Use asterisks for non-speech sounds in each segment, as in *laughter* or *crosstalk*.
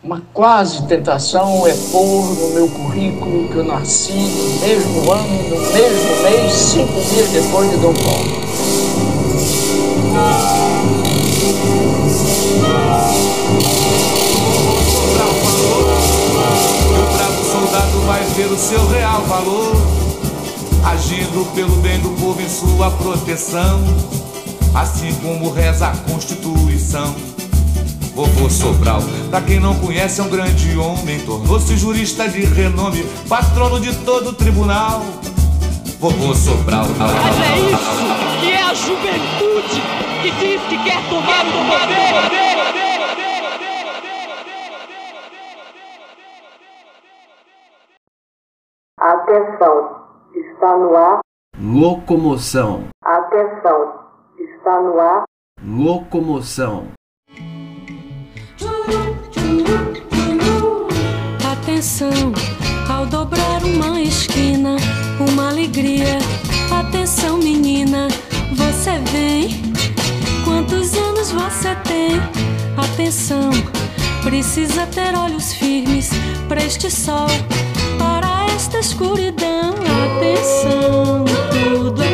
Uma quase tentação é pôr no meu currículo que eu nasci no mesmo ano, no mesmo mês, cinco dias depois de Dom Paulo. o bravo soldado vai ver o seu real valor, agindo pelo bem do povo em sua proteção, assim como reza a Constituição. Vovô Sobral, pra quem não conhece, é um grande homem, tornou-se jurista de renome, patrono de todo o tribunal. Vovô Sobral. Mas é isso que é a juventude que diz que quer tomar o poder. Atenção, está no ar. Locomoção. Atenção, está no ar. Locomoção. Atenção, ao dobrar uma esquina, uma alegria. Atenção, menina, você vem. Quantos anos você tem? Atenção, precisa ter olhos firmes para este sol, para esta escuridão. Atenção, tudo é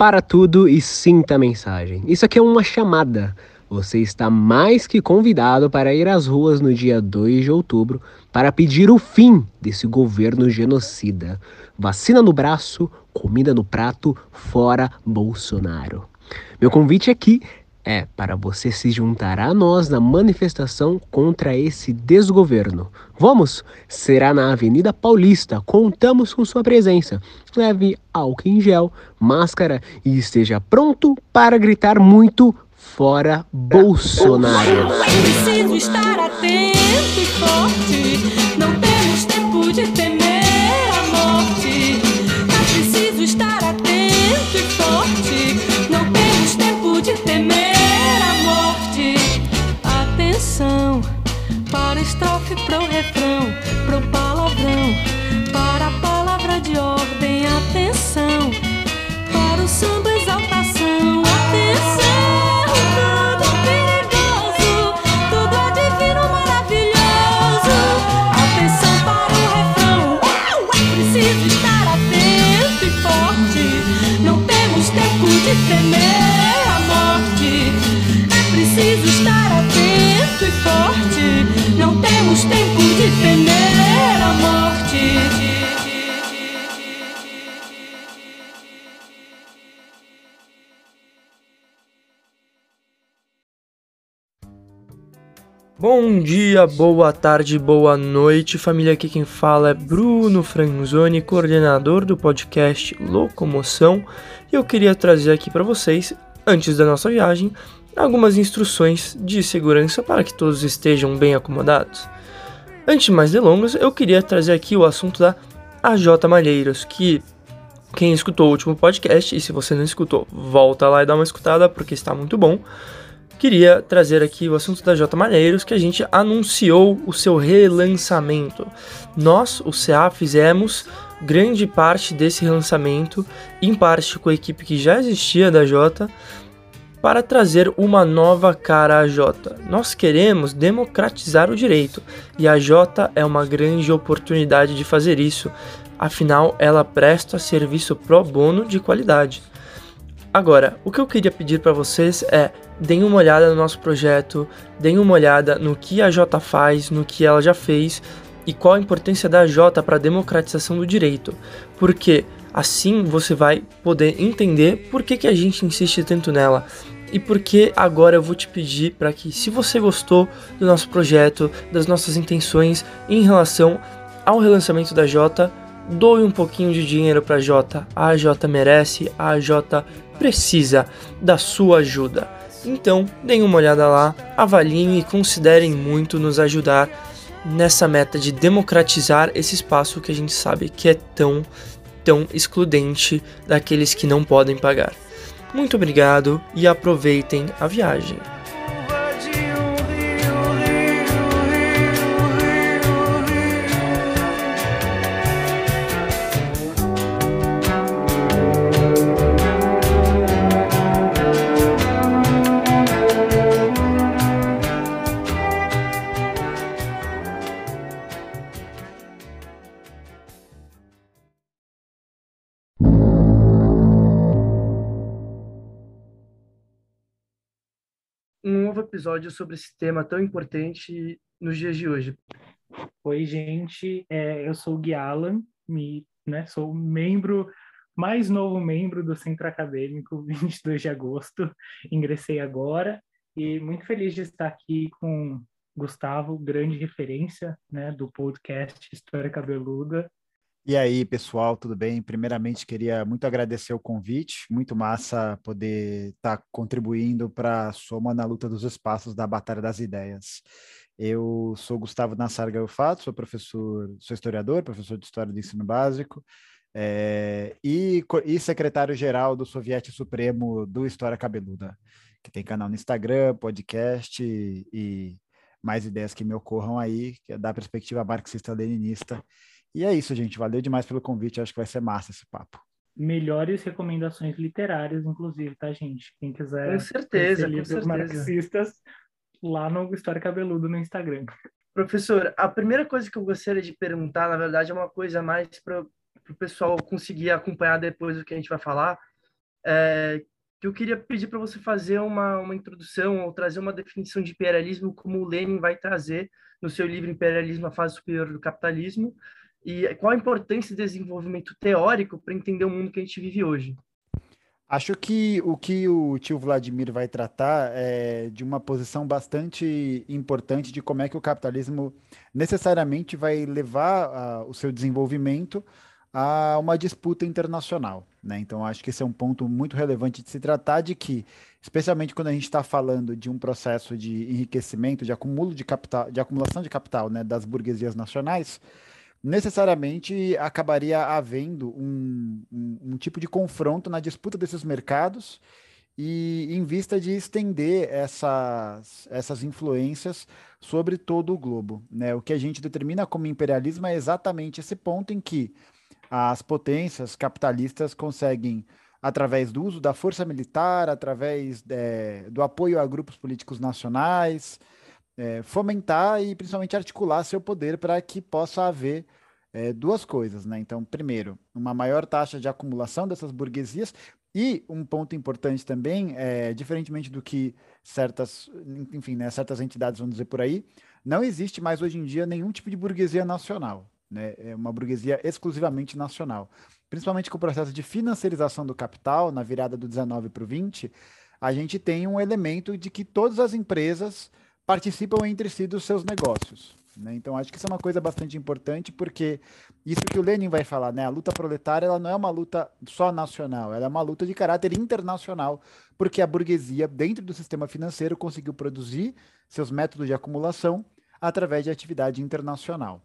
Para tudo e sinta a mensagem. Isso aqui é uma chamada. Você está mais que convidado para ir às ruas no dia 2 de outubro para pedir o fim desse governo genocida. Vacina no braço, comida no prato, fora Bolsonaro. Meu convite aqui é para você se juntar a nós na manifestação contra esse desgoverno. Vamos? Será na Avenida Paulista. Contamos com sua presença. Leve álcool em gel, máscara e esteja pronto para gritar muito fora Bolsonaro. Preciso estar atento e forte. Não temos tempo de temer Bom dia, boa tarde, boa noite, família. Aqui quem fala é Bruno Franzoni, coordenador do podcast Locomoção. E eu queria trazer aqui para vocês, antes da nossa viagem, algumas instruções de segurança para que todos estejam bem acomodados. Antes de mais delongas, eu queria trazer aqui o assunto da AJ Malheiros, que quem escutou o último podcast, e se você não escutou, volta lá e dá uma escutada porque está muito bom queria trazer aqui o assunto da J Malheiros, que a gente anunciou o seu relançamento. Nós, o CA, fizemos grande parte desse relançamento, em parte com a equipe que já existia da J, para trazer uma nova cara à J. Nós queremos democratizar o direito e a J é uma grande oportunidade de fazer isso, afinal, ela presta serviço pro bono de qualidade. Agora, o que eu queria pedir para vocês é deem uma olhada no nosso projeto, deem uma olhada no que a J faz, no que ela já fez e qual a importância da J para a democratização do direito, porque assim você vai poder entender por que, que a gente insiste tanto nela. E porque agora eu vou te pedir para que, se você gostou do nosso projeto, das nossas intenções em relação ao relançamento da J, doe um pouquinho de dinheiro para a J. A J merece, a J precisa da sua ajuda. Então, deem uma olhada lá, avaliem e considerem muito nos ajudar nessa meta de democratizar esse espaço que a gente sabe que é tão, tão excludente daqueles que não podem pagar. Muito obrigado e aproveitem a viagem. Episódio sobre esse tema tão importante nos dias de hoje. Oi, gente, é, eu sou o Gui Alan, me, né, sou membro, mais novo membro do Centro Acadêmico, *laughs* 22 de agosto, ingressei agora e muito feliz de estar aqui com Gustavo, grande referência né, do podcast História Cabeluda. E aí, pessoal, tudo bem? Primeiramente, queria muito agradecer o convite, muito massa poder estar tá contribuindo para a soma na luta dos espaços da Batalha das Ideias. Eu sou Gustavo Nassar Gaiofato, sou professor, sou historiador, professor de História do Ensino Básico, é, e, e secretário-geral do Soviete Supremo do História Cabeluda, que tem canal no Instagram, podcast e, e mais ideias que me ocorram aí, que é da perspectiva marxista-leninista. E é isso, gente. Valeu demais pelo convite. Acho que vai ser massa esse papo. Melhores recomendações literárias, inclusive, tá, gente? Quem quiser. Com certeza, com certeza. marxistas, lá no História Cabeludo no Instagram. Professor, a primeira coisa que eu gostaria de perguntar, na verdade, é uma coisa mais para o pessoal conseguir acompanhar depois do que a gente vai falar. É, que eu queria pedir para você fazer uma, uma introdução ou trazer uma definição de imperialismo como o Lenin vai trazer no seu livro Imperialismo, a fase superior do capitalismo, e qual a importância do desenvolvimento teórico para entender o mundo que a gente vive hoje. Acho que o que o tio Vladimir vai tratar é de uma posição bastante importante de como é que o capitalismo necessariamente vai levar uh, o seu desenvolvimento a uma disputa internacional. Né? Então, acho que esse é um ponto muito relevante de se tratar de que, especialmente quando a gente está falando de um processo de enriquecimento, de acúmulo de capital, de acumulação de capital né, das burguesias nacionais, necessariamente acabaria havendo um, um, um tipo de confronto na disputa desses mercados e em vista de estender essas, essas influências sobre todo o globo. Né? O que a gente determina como imperialismo é exatamente esse ponto em que as potências capitalistas conseguem, através do uso da força militar, através é, do apoio a grupos políticos nacionais, é, fomentar e principalmente articular seu poder para que possa haver é, duas coisas, né? Então, primeiro, uma maior taxa de acumulação dessas burguesias e um ponto importante também, é, diferentemente do que certas, enfim, né, certas entidades vão dizer por aí, não existe mais hoje em dia nenhum tipo de burguesia nacional né? É uma burguesia exclusivamente nacional. Principalmente com o processo de financiarização do capital, na virada do 19 para o 20, a gente tem um elemento de que todas as empresas participam entre si dos seus negócios. Né? Então, acho que isso é uma coisa bastante importante, porque isso que o Lenin vai falar, né? a luta proletária ela não é uma luta só nacional, ela é uma luta de caráter internacional, porque a burguesia, dentro do sistema financeiro, conseguiu produzir seus métodos de acumulação através de atividade internacional.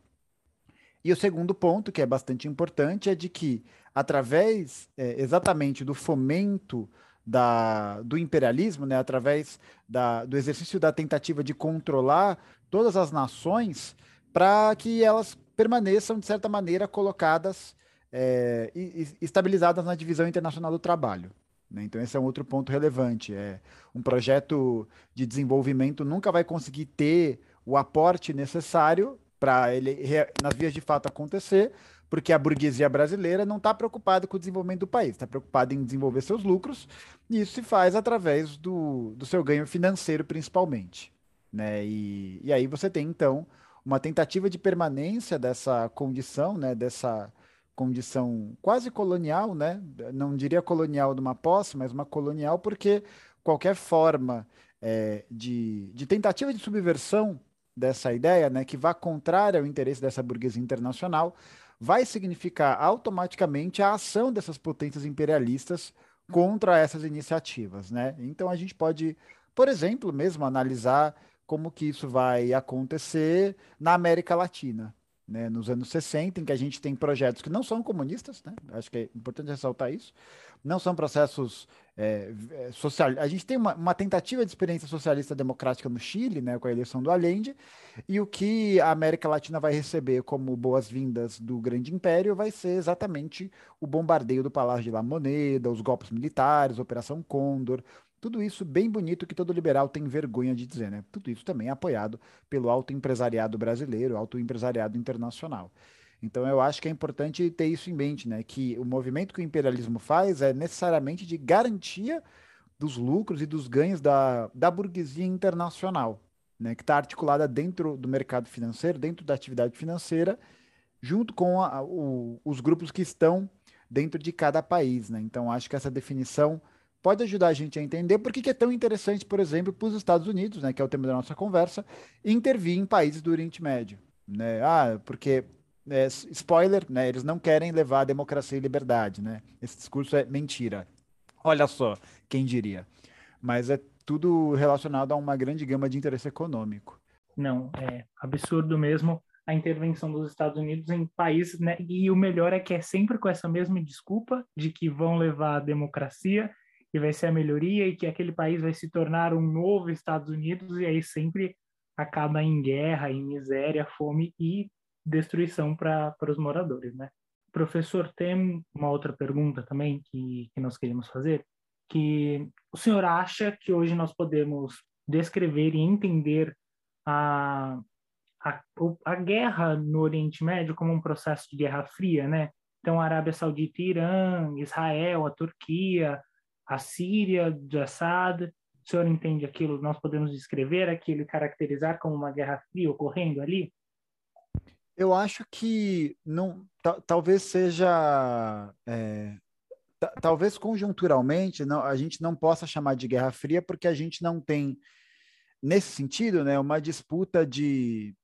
E o segundo ponto, que é bastante importante, é de que, através é, exatamente do fomento da, do imperialismo, né, através da, do exercício da tentativa de controlar todas as nações, para que elas permaneçam, de certa maneira, colocadas é, e, estabilizadas na divisão internacional do trabalho. Né? Então, esse é um outro ponto relevante. É, um projeto de desenvolvimento nunca vai conseguir ter o aporte necessário para ele nas vias de fato acontecer, porque a burguesia brasileira não está preocupada com o desenvolvimento do país, está preocupada em desenvolver seus lucros, e isso se faz através do, do seu ganho financeiro, principalmente. Né? E, e aí você tem, então, uma tentativa de permanência dessa condição, né? dessa condição quase colonial, né? não diria colonial de uma posse, mas uma colonial, porque qualquer forma é, de, de tentativa de subversão dessa ideia, né, que vá contrária ao interesse dessa burguesia internacional, vai significar automaticamente a ação dessas potências imperialistas contra essas iniciativas, né? Então a gente pode, por exemplo, mesmo analisar como que isso vai acontecer na América Latina, né, nos anos 60, em que a gente tem projetos que não são comunistas, né, acho que é importante ressaltar isso, não são processos é, é, social. A gente tem uma, uma, tentativa de experiência socialista democrática no Chile, né, com a eleição do Allende, e o que a América Latina vai receber como boas-vindas do grande império vai ser exatamente o bombardeio do Palácio de La Moneda, os golpes militares, Operação Condor, tudo isso bem bonito que todo liberal tem vergonha de dizer, né? Tudo isso também é apoiado pelo alto empresariado brasileiro, alto empresariado internacional. Então eu acho que é importante ter isso em mente, né? Que o movimento que o imperialismo faz é necessariamente de garantia dos lucros e dos ganhos da, da burguesia internacional, né, que está articulada dentro do mercado financeiro, dentro da atividade financeira, junto com a, o, os grupos que estão dentro de cada país. Né? Então, acho que essa definição pode ajudar a gente a entender por que é tão interessante, por exemplo, para os Estados Unidos, né, que é o tema da nossa conversa, intervir em países do Oriente Médio. Né? Ah, porque é, spoiler, né? Eles não querem levar a democracia e liberdade, né? Esse discurso é mentira. Olha só, quem diria. Mas é tudo relacionado a uma grande gama de interesse econômico. Não, é absurdo mesmo a intervenção dos Estados Unidos em países, né? E o melhor é que é sempre com essa mesma desculpa de que vão levar a democracia e vai ser a melhoria e que aquele país vai se tornar um novo Estados Unidos e aí sempre acaba em guerra, em miséria, fome e destruição para os moradores, né? Professor, tem uma outra pergunta também que, que nós queríamos fazer, que o senhor acha que hoje nós podemos descrever e entender a, a, a guerra no Oriente Médio como um processo de guerra fria, né? Então, a Arábia Saudita e Irã, Israel, a Turquia, a Síria de Assad, o senhor entende aquilo? Nós podemos descrever aquilo, caracterizar como uma guerra fria ocorrendo ali? Eu acho que não, talvez seja, é, talvez conjunturalmente, não, a gente não possa chamar de Guerra Fria porque a gente não tem, nesse sentido, né, uma disputa de,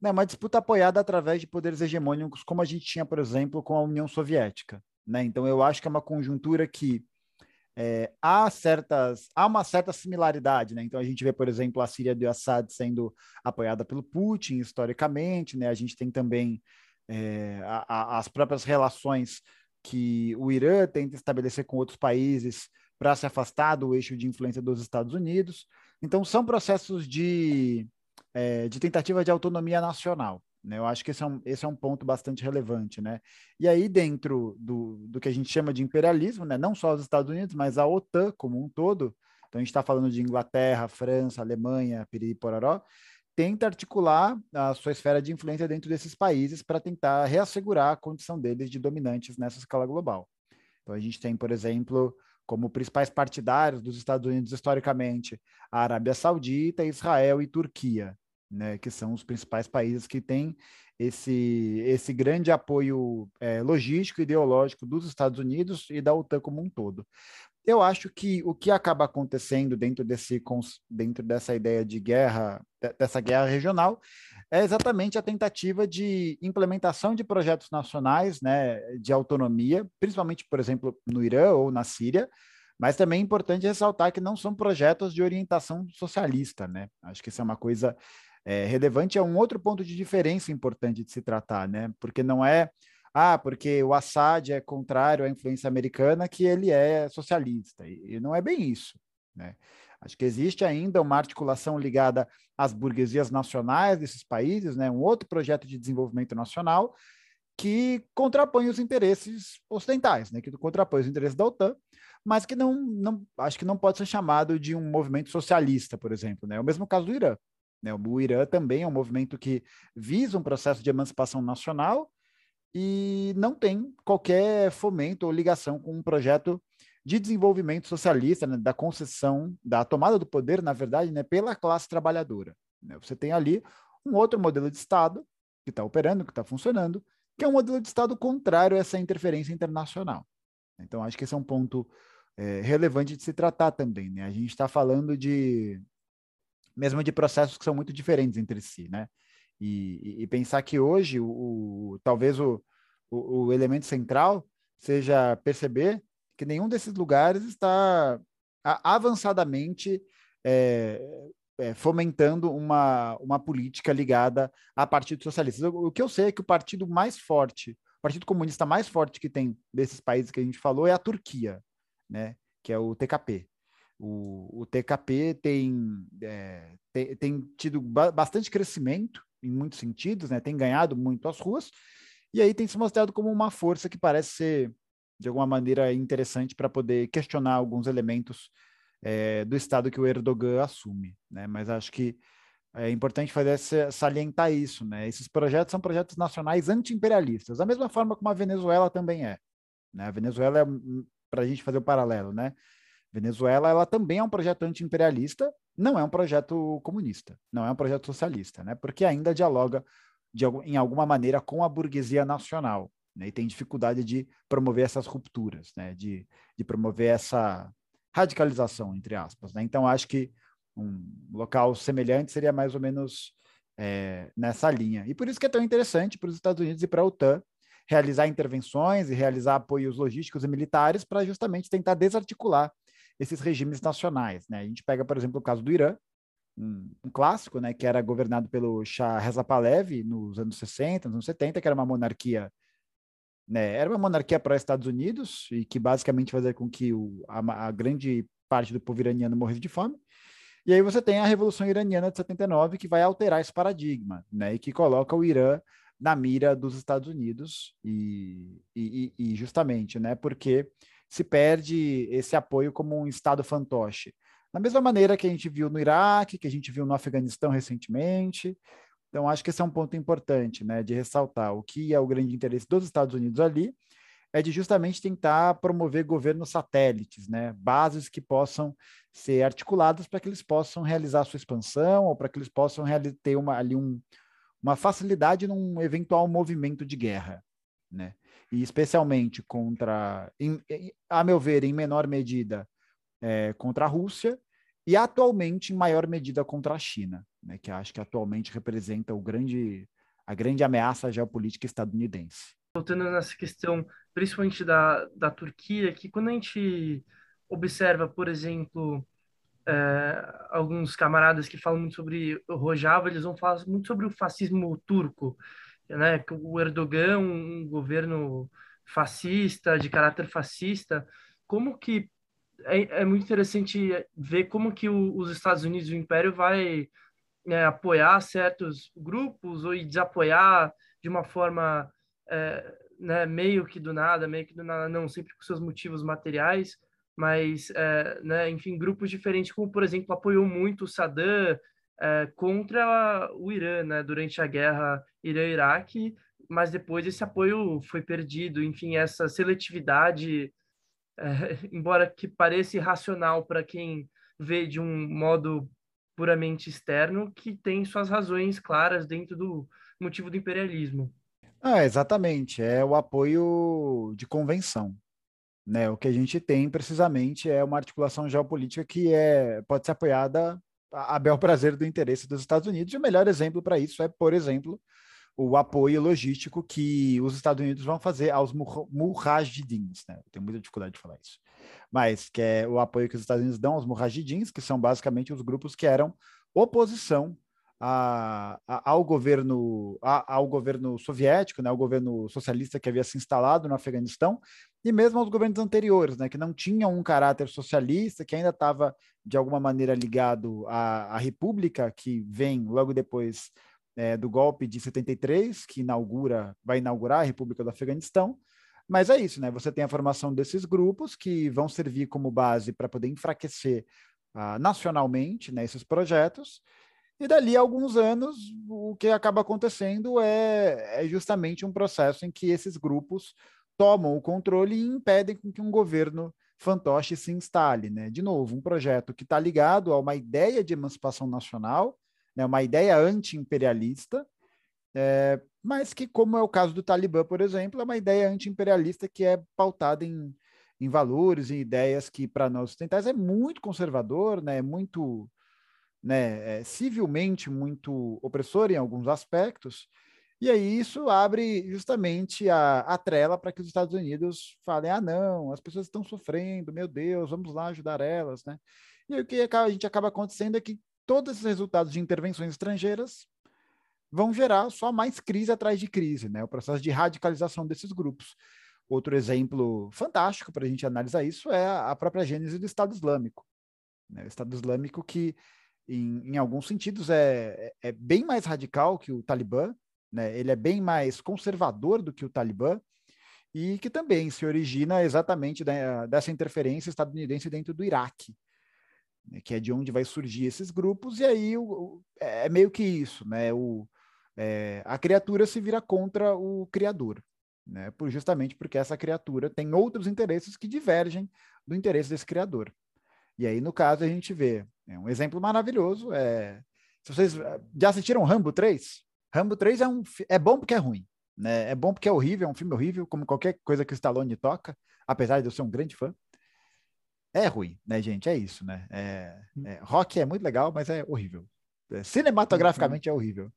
né, uma disputa apoiada através de poderes hegemônicos, como a gente tinha, por exemplo, com a União Soviética. Né? Então, eu acho que é uma conjuntura que é, há certas há uma certa similaridade, né? Então a gente vê, por exemplo, a Síria do Assad sendo apoiada pelo Putin historicamente, né? A gente tem também é, a, a, as próprias relações que o Irã tenta estabelecer com outros países para se afastar do eixo de influência dos Estados Unidos. Então são processos de, é, de tentativa de autonomia nacional. Né? Eu acho que esse é, um, esse é um ponto bastante relevante. Né? E aí, dentro do, do que a gente chama de imperialismo, né? não só os Estados Unidos, mas a OTAN como um todo, então a gente está falando de Inglaterra, França, Alemanha, Piriri Pororó, tenta articular a sua esfera de influência dentro desses países para tentar reassegurar a condição deles de dominantes nessa escala global. Então a gente tem, por exemplo, como principais partidários dos Estados Unidos historicamente, a Arábia Saudita, Israel e Turquia né, que são os principais países que têm esse, esse grande apoio é, logístico e ideológico dos Estados Unidos e da OTAN como um todo. Eu acho que o que acaba acontecendo dentro, desse, dentro dessa ideia de guerra, dessa guerra regional, é exatamente a tentativa de implementação de projetos nacionais né, de autonomia, principalmente, por exemplo, no Irã ou na Síria, mas também é importante ressaltar que não são projetos de orientação socialista, né? Acho que isso é uma coisa é, relevante é um outro ponto de diferença importante de se tratar, né? Porque não é, ah, porque o Assad é contrário à influência americana que ele é socialista, e, não é bem isso, né? Acho que existe ainda uma articulação ligada às burguesias nacionais desses países, né? Um outro projeto de desenvolvimento nacional que contrapõe os interesses ocidentais, né? Que contrapõe os interesses da OTAN, mas que não, não acho que não pode ser chamado de um movimento socialista, por exemplo, né? É o mesmo caso do Irã. Né? O Irã também é um movimento que visa um processo de emancipação nacional e não tem qualquer fomento ou ligação com um projeto de desenvolvimento socialista, né, da concessão, da tomada do poder, na verdade, né, pela classe trabalhadora. Né? Você tem ali um outro modelo de Estado que está operando, que está funcionando, que é um modelo de Estado contrário a essa interferência internacional. Então, acho que esse é um ponto é, relevante de se tratar também. Né? A gente está falando de mesmo de processos que são muito diferentes entre si, né? E, e pensar que hoje o, o talvez o, o, o, elemento central seja perceber que nenhum desses lugares está avançadamente é, é, fomentando uma, uma política ligada a partidos socialistas. O, o que eu sei é que o partido mais forte, o partido comunista mais forte que tem desses países que a gente falou é a Turquia, né? Que é o TKP. O, o TKP tem, é, tem, tem, tido ba bastante crescimento em muitos sentidos, né? tem ganhado muito as ruas, e aí tem se mostrado como uma força que parece ser, de alguma maneira, interessante para poder questionar alguns elementos é, do Estado que o Erdogan assume. Né? Mas acho que é importante fazer salientar isso. Né? Esses projetos são projetos nacionais anti-imperialistas, da mesma forma como a Venezuela também é. Né? A Venezuela é, para a gente fazer o paralelo, né? Venezuela, ela também é um projeto anti-imperialista, não é um projeto comunista, não é um projeto socialista, né? Porque ainda dialoga de, em alguma maneira com a burguesia nacional, né? E tem dificuldade de promover essas rupturas, né? De, de promover essa radicalização, entre aspas, né? Então, acho que um local semelhante seria mais ou menos é, nessa linha. E por isso que é tão interessante para os Estados Unidos e para a OTAN realizar intervenções e realizar apoios logísticos e militares para justamente tentar desarticular esses regimes nacionais. Né? A gente pega, por exemplo, o caso do Irã, um, um, clássico, né, que era governado pelo Shah Reza Pahlavi nos anos 60, nos anos 70, que era uma monarquia, né, era uma monarquia para Estados Unidos e que basicamente fazia com que o, a, a, grande parte do povo iraniano morresse de fome. E aí você tem a Revolução Iraniana de 79, que vai alterar esse paradigma, né, e que coloca o Irã na mira dos Estados Unidos e, e, e justamente, né, porque se perde esse apoio como um Estado fantoche. Da mesma maneira que a gente viu no Iraque, que a gente viu no Afeganistão recentemente. Então, acho que esse é um ponto importante, né, de ressaltar. O que é o grande interesse dos Estados Unidos ali é de justamente tentar promover governos satélites, né, bases que possam ser articuladas para que eles possam realizar sua expansão ou para que eles possam ter uma, ali um, uma facilidade num eventual movimento de guerra, né? e especialmente contra, em, a meu ver, em menor medida, é, contra a Rússia, e atualmente, em maior medida, contra a China, né, que acho que atualmente representa o grande, a grande ameaça geopolítica estadunidense. Voltando nessa questão, principalmente da, da Turquia, que quando a gente observa, por exemplo, é, alguns camaradas que falam muito sobre o Rojava, eles vão falar muito sobre o fascismo turco, né, o Erdogan, um governo fascista, de caráter fascista, como que é, é muito interessante ver como que o, os Estados Unidos, o Império, vai é, apoiar certos grupos ou desapoiar de uma forma é, né, meio que do nada, meio que do nada, não, sempre com seus motivos materiais, mas, é, né, enfim, grupos diferentes, como, por exemplo, apoiou muito o Saddam, é, contra o Irã, né, durante a guerra Irã-Iraque, mas depois esse apoio foi perdido. Enfim, essa seletividade, é, *laughs* embora que pareça irracional para quem vê de um modo puramente externo, que tem suas razões claras dentro do motivo do imperialismo. Ah, exatamente, é o apoio de convenção. Né? O que a gente tem precisamente é uma articulação geopolítica que é, pode ser apoiada a bel prazer do interesse dos Estados Unidos. E o melhor exemplo para isso é, por exemplo, o apoio logístico que os Estados Unidos vão fazer aos mujahidins, né? Eu tenho muita dificuldade de falar isso. Mas que é o apoio que os Estados Unidos dão aos mujahidins, que são basicamente os grupos que eram oposição a, a, ao governo a, ao governo soviético, né, ao governo socialista que havia se instalado no Afeganistão e mesmo aos governos anteriores, né, que não tinham um caráter socialista, que ainda estava de alguma maneira ligado à, à República, que vem logo depois é, do golpe de 73, que inaugura, vai inaugurar a República do Afeganistão. Mas é isso, né? Você tem a formação desses grupos que vão servir como base para poder enfraquecer uh, nacionalmente né, esses projetos. E dali a alguns anos, o que acaba acontecendo é, é justamente um processo em que esses grupos tomam o controle e impedem que um governo fantoche se instale. Né? De novo, um projeto que está ligado a uma ideia de emancipação nacional, né? uma ideia anti-imperialista, é, mas que, como é o caso do Talibã, por exemplo, é uma ideia anti-imperialista que é pautada em, em valores e ideias que, para nós ocidentais, é muito conservador, né? é muito né, é, civilmente muito opressor em alguns aspectos, e aí isso abre justamente a, a trela para que os Estados Unidos falem: ah, não, as pessoas estão sofrendo, meu Deus, vamos lá ajudar elas, né? E aí, o que a gente acaba acontecendo é que todos esses resultados de intervenções estrangeiras vão gerar só mais crise atrás de crise, né? O processo de radicalização desses grupos. Outro exemplo fantástico para a gente analisar isso é a própria gênese do Estado Islâmico. Né? O Estado Islâmico que, em, em alguns sentidos, é, é bem mais radical que o Talibã, né? Ele é bem mais conservador do que o Talibã e que também se origina exatamente da, dessa interferência estadunidense dentro do Iraque, né? que é de onde vai surgir esses grupos, e aí o, o, é meio que isso, né? O, é, a criatura se vira contra o criador, né? Por, justamente porque essa criatura tem outros interesses que divergem do interesse desse criador. E aí, no caso, a gente vê é um exemplo maravilhoso. É, se vocês já assistiram Rambo 3, Rambo 3 é, um, é bom porque é ruim. Né? É bom porque é horrível, é um filme horrível, como qualquer coisa que o Stallone toca, apesar de eu ser um grande fã. É ruim, né, gente? É isso, né? É, é, rock é muito legal, mas é horrível. É, cinematograficamente é horrível.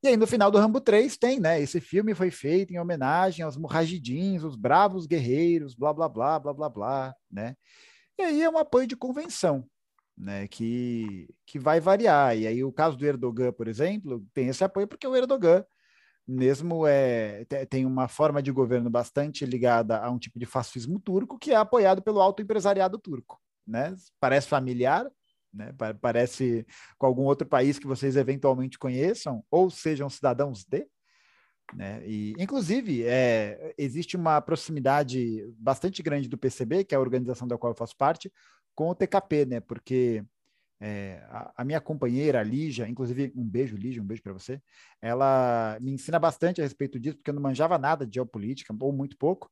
E aí, no final do Rambo 3, tem, né? Esse filme foi feito em homenagem aos mujahidins, os bravos guerreiros, blá, blá, blá, blá, blá, blá, né? E aí é um apoio de convenção, né? Que, que vai variar. E aí, o caso do Erdogan, por exemplo, tem esse apoio porque o Erdogan mesmo é, tem uma forma de governo bastante ligada a um tipo de fascismo turco que é apoiado pelo alto empresariado turco, né? Parece familiar, né? Parece com algum outro país que vocês eventualmente conheçam ou sejam cidadãos de, né? E inclusive é, existe uma proximidade bastante grande do PCB, que é a organização da qual eu faço parte, com o TKP, né? Porque é, a, a, minha companheira, a Lígia, inclusive um beijo, Lígia, um beijo para você, ela me ensina bastante a respeito disso, porque eu não manjava nada de geopolítica, ou muito pouco,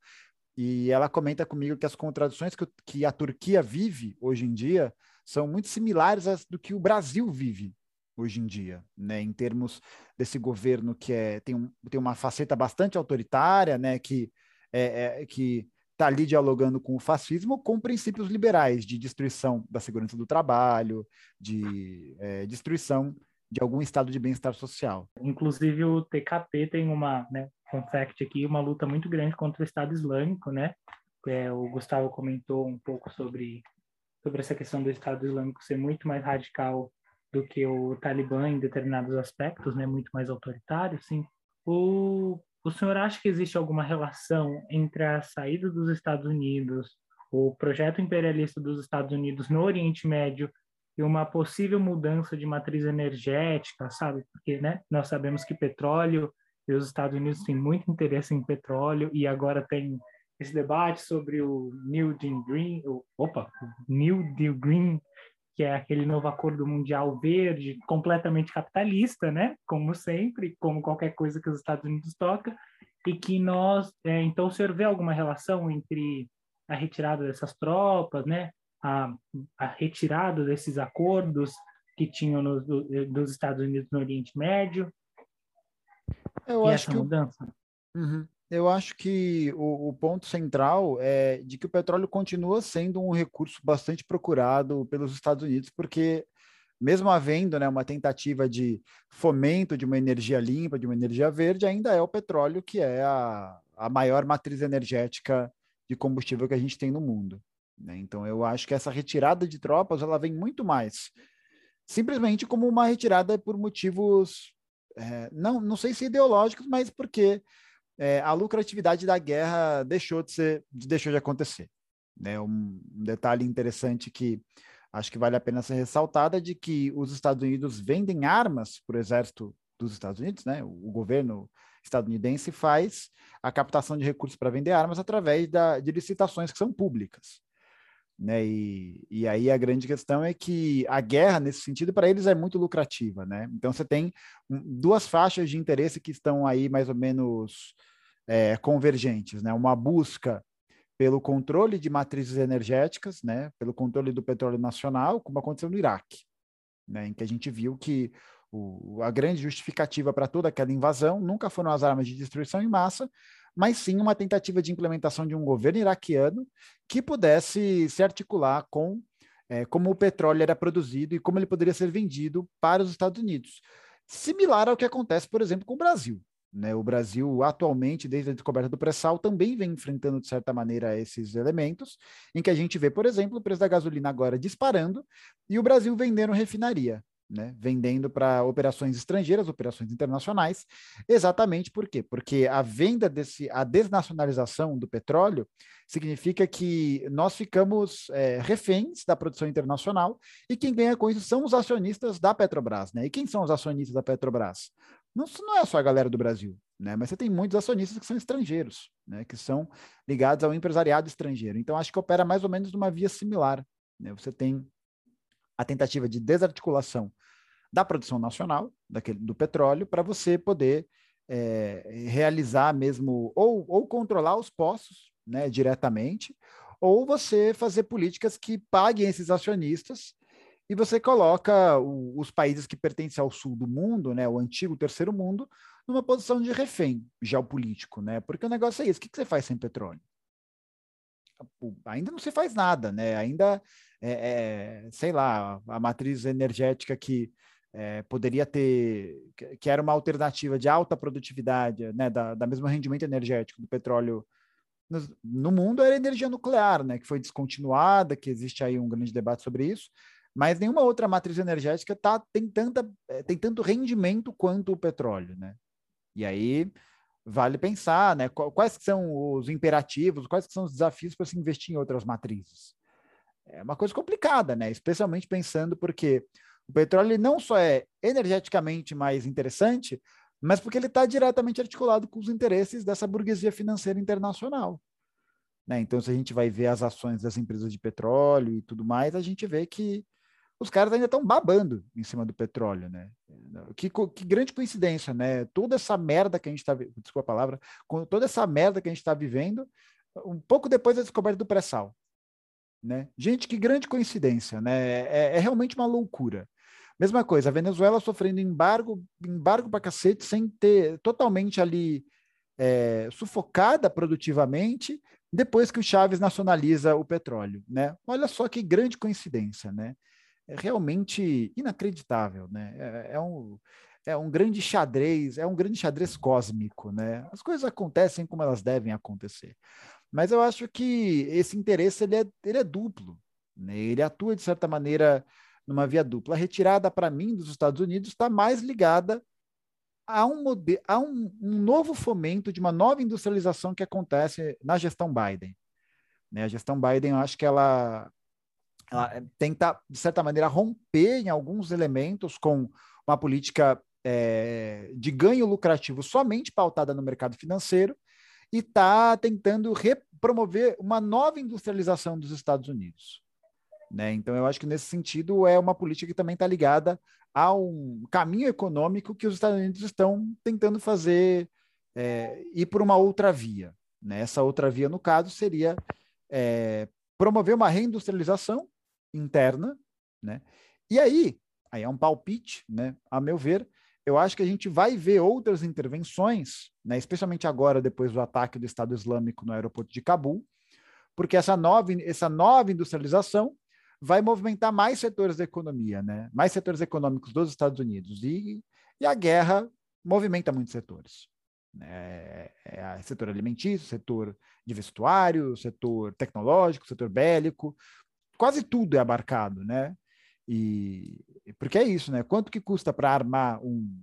e ela comenta comigo que as contradições que, que a Turquia vive hoje em dia são muito similares às do que o Brasil vive hoje em dia, né, em termos desse governo que é, tem, um, tem uma faceta bastante autoritária, né, que, é, é que está ali dialogando com o fascismo com princípios liberais de destruição da segurança do trabalho, de é, destruição de algum estado de bem-estar social. Inclusive o TKP tem uma, né, um fact aqui, uma luta muito grande contra o Estado Islâmico, né? É, o Gustavo comentou um pouco sobre sobre essa questão do Estado Islâmico ser muito mais radical do que o Talibã em determinados aspectos, né? Muito mais autoritário, sim. O o senhor acha que existe alguma relação entre a saída dos Estados Unidos, o projeto imperialista dos Estados Unidos no Oriente Médio e uma possível mudança de matriz energética, sabe? Porque, né, nós sabemos que petróleo e os Estados Unidos têm muito interesse em petróleo e agora tem esse debate sobre o New Deal Green, opa, New Deal Green que é aquele novo acordo mundial verde, completamente capitalista, né? Como sempre, como qualquer coisa que os Estados Unidos toca, e que nós, é, então, o senhor vê alguma relação entre a retirada dessas tropas, né? A, a retirada desses acordos que tinham no, do, dos Estados Unidos no Oriente Médio? Eu acho que mudança. Uhum. Eu acho que o, o, ponto central é de que o petróleo continua sendo um recurso bastante procurado pelos Estados Unidos, porque mesmo havendo né, uma tentativa de fomento de uma energia limpa, de uma energia verde, ainda é o petróleo que é a, a maior matriz energética de combustível que a gente tem no mundo. Né? Então eu acho que essa retirada de tropas ela vem muito mais simplesmente como uma retirada por motivos é, não, não sei se ideológicos, mas porque é, a lucratividade da guerra deixou de ser, deixou de acontecer. Né? Um, detalhe interessante que acho que vale a pena ser ressaltado é de que os Estados Unidos vendem armas para o exército dos Estados Unidos, né? O governo estadunidense faz a captação de recursos para vender armas através da, de licitações que são públicas. Né? E, e aí a grande questão é que a guerra, nesse sentido, para eles é muito lucrativa. Né? Então você tem duas faixas de interesse que estão aí mais ou menos é, convergentes. Né? Uma busca pelo controle de matrizes energéticas, né? pelo controle do petróleo nacional, como aconteceu no Iraque, né? em que a gente viu que o, a grande justificativa para toda aquela invasão nunca foram as armas de destruição em massa, mas sim uma tentativa de implementação de um governo iraquiano que pudesse se articular com é, como o petróleo era produzido e como ele poderia ser vendido para os Estados Unidos. Similar ao que acontece, por exemplo, com o Brasil. Né? O Brasil, atualmente, desde a descoberta do pré-sal, também vem enfrentando, de certa maneira, esses elementos, em que a gente vê, por exemplo, o preço da gasolina agora disparando e o Brasil vendendo refinaria né, vendendo para operações estrangeiras, operações internacionais, exatamente por quê? Porque a venda desse, a desnacionalização do petróleo significa que nós ficamos é, reféns da produção internacional e quem ganha com isso são os acionistas da Petrobras, né? E quem são os acionistas da Petrobras? Não, não é só a galera do Brasil, né? Mas você tem muitos acionistas que são estrangeiros, né? Que são ligados ao empresariado estrangeiro. Então acho que opera mais ou menos numa via similar, né? Você tem a tentativa de desarticulação da produção nacional daquele, do petróleo para você poder é, realizar mesmo ou, ou controlar os poços né, diretamente ou você fazer políticas que paguem esses acionistas e você coloca o, os países que pertencem ao sul do mundo, né, o antigo terceiro mundo, numa posição de refém geopolítico, né? Porque o negócio é isso: o que, que você faz sem petróleo? Ainda não se faz nada, né? Ainda, é, é, sei lá, a matriz energética que é, poderia ter, que era uma alternativa de alta produtividade, né, da, da mesmo rendimento energético do petróleo no, no mundo, era energia nuclear, né, que foi descontinuada, que existe aí um grande debate sobre isso, mas nenhuma outra matriz energética tá, tem, tanta, é, tem tanto rendimento quanto o petróleo, né? E aí vale pensar, né? Quais são os imperativos, quais são os desafios para se investir em outras matrizes? É uma coisa complicada, né? Especialmente pensando porque o petróleo não só é energeticamente mais interessante, mas porque ele está diretamente articulado com os interesses dessa burguesia financeira internacional. Né? Então, se a gente vai ver as ações das empresas de petróleo e tudo mais, a gente vê que os caras ainda estão babando em cima do petróleo, né? Que, que, grande coincidência, né? Toda essa merda que a gente está, desculpa a palavra, com toda essa merda que a gente está vivendo, um pouco depois da descoberta do pré-sal, né? Gente, que grande coincidência, né? É, é, realmente uma loucura. Mesma coisa, a Venezuela sofrendo embargo, embargo para cacete, sem ter totalmente ali é, sufocada produtivamente, depois que o Chaves nacionaliza o petróleo, né? Olha só que grande coincidência, né? É realmente inacreditável, né? É, é, um, é um grande xadrez, é um grande xadrez cósmico, né? As coisas acontecem como elas devem acontecer. Mas eu acho que esse interesse ele é, ele é duplo, né? Ele atua de certa maneira numa via dupla. A retirada para mim dos Estados Unidos está mais ligada a um, a um, um novo fomento de uma nova industrialização que acontece na gestão Biden. Né? A gestão Biden, eu acho que ela ela tenta, de certa maneira, romper em alguns elementos com uma política é, de ganho lucrativo somente pautada no mercado financeiro e está tentando promover uma nova industrialização dos Estados Unidos. Né? Então, eu acho que nesse sentido é uma política que também está ligada a um caminho econômico que os Estados Unidos estão tentando fazer é, ir por uma outra via. Né? Essa outra via, no caso, seria é, promover uma reindustrialização interna, né? E aí, aí é um palpite, né? A meu ver, eu acho que a gente vai ver outras intervenções, né? Especialmente agora depois do ataque do Estado Islâmico no aeroporto de Cabul, porque essa nova essa nova industrialização vai movimentar mais setores da economia, né? Mais setores econômicos dos Estados Unidos e, e a guerra movimenta muitos setores. É, é, setor alimentício, setor de vestuário, setor tecnológico, setor bélico, quase tudo é abarcado, né? E porque é isso, né? Quanto que custa para armar um,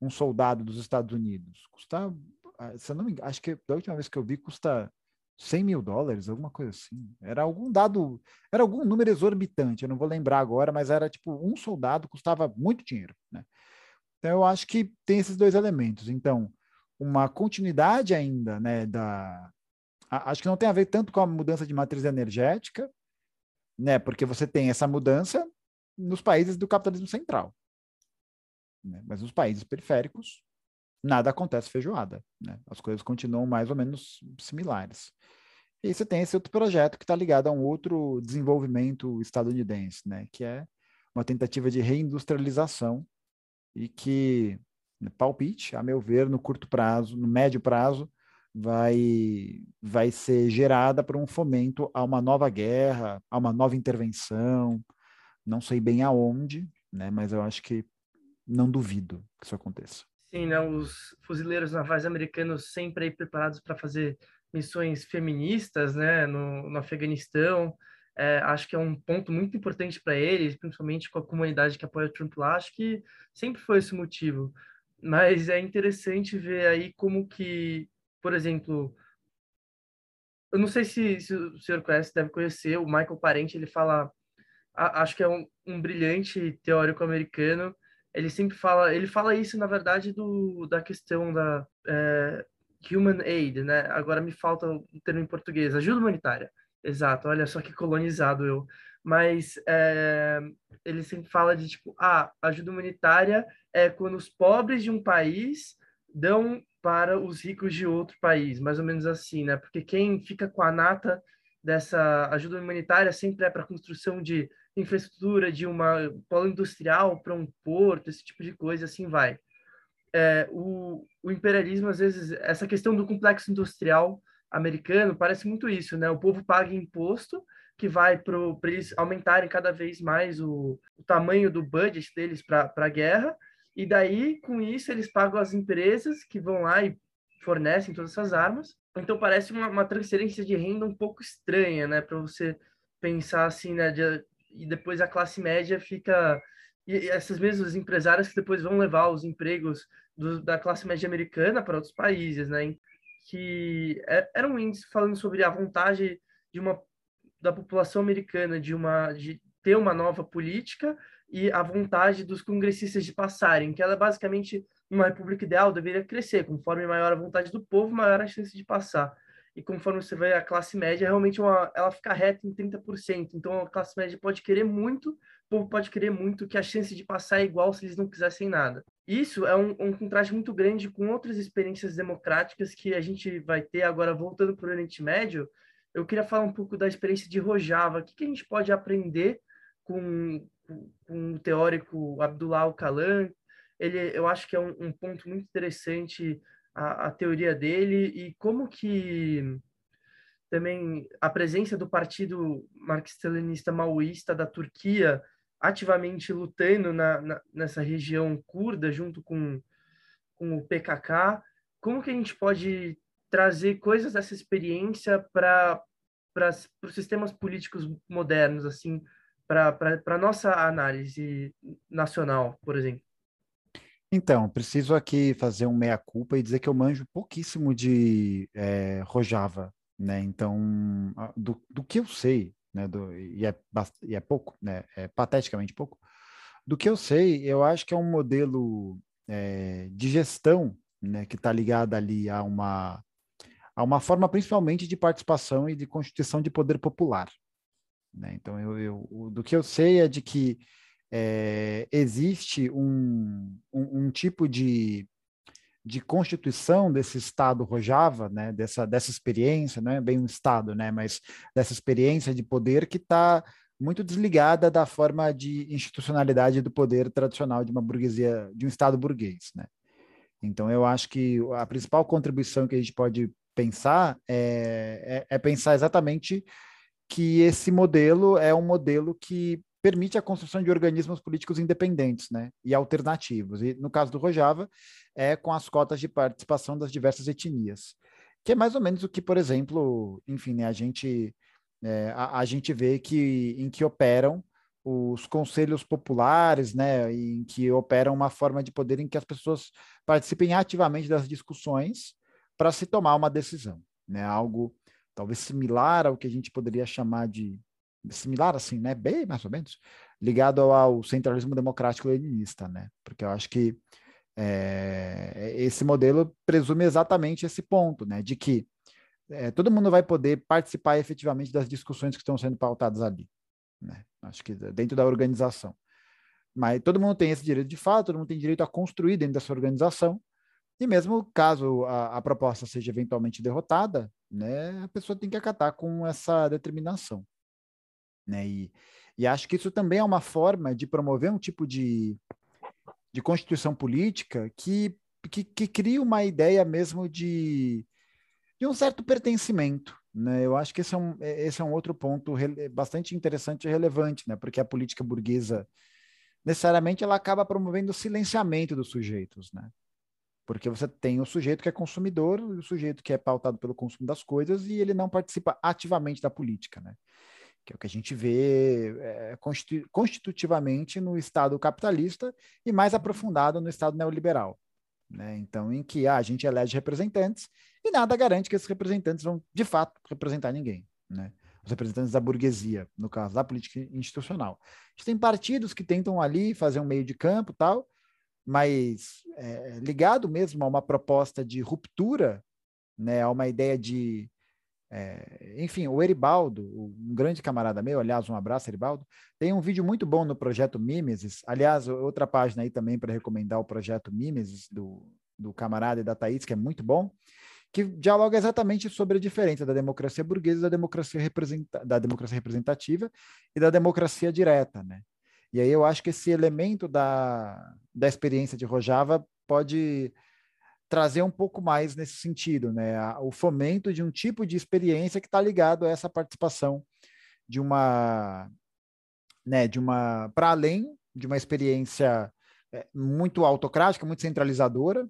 um soldado dos Estados Unidos? Custa, ah, se não me engano, acho que da última vez que eu vi custa 100 mil dólares, alguma coisa assim. Era algum dado, era algum número exorbitante, eu não vou lembrar agora, mas era tipo um soldado custava muito dinheiro, né? Então eu acho que tem esses dois elementos. Então, uma continuidade ainda, né, da acho que não tem a ver tanto com a mudança de matriz energética, né? Porque você tem essa mudança nos países do capitalismo central. Né? Mas nos países periféricos, nada acontece feijoada. Né? As coisas continuam mais ou menos similares. E você tem esse outro projeto que está ligado a um outro desenvolvimento estadunidense, né? que é uma tentativa de reindustrialização e que, palpite, a meu ver, no curto prazo, no médio prazo, vai, vai ser gerada por um fomento a uma nova guerra, a uma nova intervenção. Não sei bem aonde, né, mas eu acho que não duvido que isso aconteça. Sim, né, os fuzileiros navais americanos sempre aí preparados para fazer missões feministas né, no, no Afeganistão. É, acho que é um ponto muito importante para eles, principalmente com a comunidade que apoia o Trump lá. Acho que sempre foi esse motivo. Mas é interessante ver aí como que por exemplo, eu não sei se, se o senhor conhece, deve conhecer, o Michael Parente, ele fala, a, acho que é um, um, brilhante teórico americano, ele sempre fala, ele fala isso, na verdade, do, da questão da é, human aid, né? Agora me falta o termo em português, ajuda humanitária. Exato, olha só que colonizado eu. Mas é, ele sempre fala de, tipo, ah, ajuda humanitária é quando os pobres de um país dão para os ricos de outro país, mais ou menos assim, né? Porque quem fica com a nata dessa ajuda humanitária sempre é para construção de infraestrutura, de uma polo industrial para um porto, esse tipo de coisa, assim vai. É, o, o imperialismo, às vezes, essa questão do complexo industrial americano parece muito isso, né? O povo paga imposto que vai para eles aumentarem cada vez mais o, o tamanho do budget deles para a guerra, e daí, com isso, eles pagam as empresas que vão lá e fornecem todas essas armas. Então, parece uma, uma transferência de renda um pouco estranha, né? Para você pensar assim, né? De, e depois a classe média fica. E essas mesmas empresárias que depois vão levar os empregos do, da classe média americana para outros países, né? Que é, era um índice falando sobre a vontade de uma da população americana de uma de ter uma nova política e a vontade dos congressistas de passarem, que ela basicamente uma república ideal deveria crescer, conforme maior a vontade do povo, maior a chance de passar. E conforme você vê a classe média, realmente uma, ela fica reta em 30%. Então a classe média pode querer muito, o povo pode querer muito que a chance de passar é igual se eles não quisessem nada. Isso é um, um contraste muito grande com outras experiências democráticas que a gente vai ter agora voltando para o Oriente Médio. Eu queria falar um pouco da experiência de Rojava. O que, que a gente pode aprender com, com o teórico Abdullah Al-Kalam. Ele, eu acho que é um, um ponto muito interessante a, a, teoria dele e como que também a presença do partido marxista-leninista maoísta da Turquia ativamente lutando na, na, nessa região curda junto com, com o PKK, como que a gente pode trazer coisas dessa experiência para os sistemas políticos modernos, assim, para a nossa análise nacional, por exemplo? Então, preciso aqui fazer um meia-culpa e dizer que eu manjo pouquíssimo de é, Rojava, né? Então, do, do que eu sei, né? Do, e, é, e é pouco, né? É pateticamente pouco. Do que eu sei, eu acho que é um modelo é, de gestão, né? Que está ligado ali a uma, a uma forma principalmente de participação e de constituição de poder popular, né? Então, eu, eu, do que eu sei é de que é, existe um, um, um, tipo de, de constituição desse Estado Rojava, né? dessa, dessa experiência, não é bem um Estado, né? mas dessa experiência de poder que está muito desligada da forma de institucionalidade do poder tradicional de uma burguesia, de um Estado burguês. Né? Então, eu acho que a principal contribuição que a gente pode pensar é, é, é pensar exatamente que esse modelo é um modelo que permite a construção de organismos políticos independentes né, e alternativos. E no caso do Rojava, é com as cotas de participação das diversas etnias, que é mais ou menos o que, por exemplo, enfim, né, a, gente, é, a, a, gente vê que em que operam os conselhos populares, né, em que operam uma forma de poder em que as pessoas participem ativamente das discussões para se tomar uma decisão, né, algo talvez similar ao que a gente poderia chamar de similar assim, né, bem mais ou menos ligado ao centralismo democrático leninista, né, porque eu acho que é, esse modelo presume exatamente esse ponto, né, de que é, todo mundo vai poder participar efetivamente das discussões que estão sendo pautadas ali, né, acho que dentro da organização. Mas todo mundo tem esse direito de fato, todo mundo tem direito a construir dentro dessa organização, e mesmo caso a, a proposta seja eventualmente derrotada, né, a pessoa tem que acatar com essa determinação. Né? E, e acho que isso também é uma forma de promover um tipo de, de constituição política que, que, que cria uma ideia mesmo de, de um certo pertencimento. Né? Eu acho que esse é um, esse é um outro ponto bastante interessante e relevante, né? porque a política burguesa necessariamente ela acaba promovendo o silenciamento dos sujeitos, né? Porque você tem o sujeito que é consumidor o sujeito que é pautado pelo consumo das coisas e ele não participa ativamente da política, né? Que é o que a gente vê é, constitutivamente no Estado capitalista e mais aprofundado no Estado neoliberal. Né? Então, em que ah, a gente elege representantes e nada garante que esses representantes vão, de fato, representar ninguém. Né? Os representantes da burguesia, no caso da política institucional. A gente tem partidos que tentam ali fazer um meio de campo tal, mas é, ligado mesmo a uma proposta de ruptura, né, a uma ideia de. É, enfim, o Eribaldo, um grande camarada meu, aliás, um abraço, Eribaldo, tem um vídeo muito bom no projeto Mimesis. Aliás, outra página aí também para recomendar o projeto Mimesis do, do camarada e da Thaís, que é muito bom, que dialoga exatamente sobre a diferença da democracia burguesa da democracia, representa da democracia representativa e da democracia direta, né? E aí eu acho que esse elemento da, da experiência de Rojava pode trazer um pouco mais nesse sentido, né? O fomento de um tipo de experiência que está ligado a essa participação de uma, né, de uma, para além de uma experiência é, muito autocrática, muito centralizadora,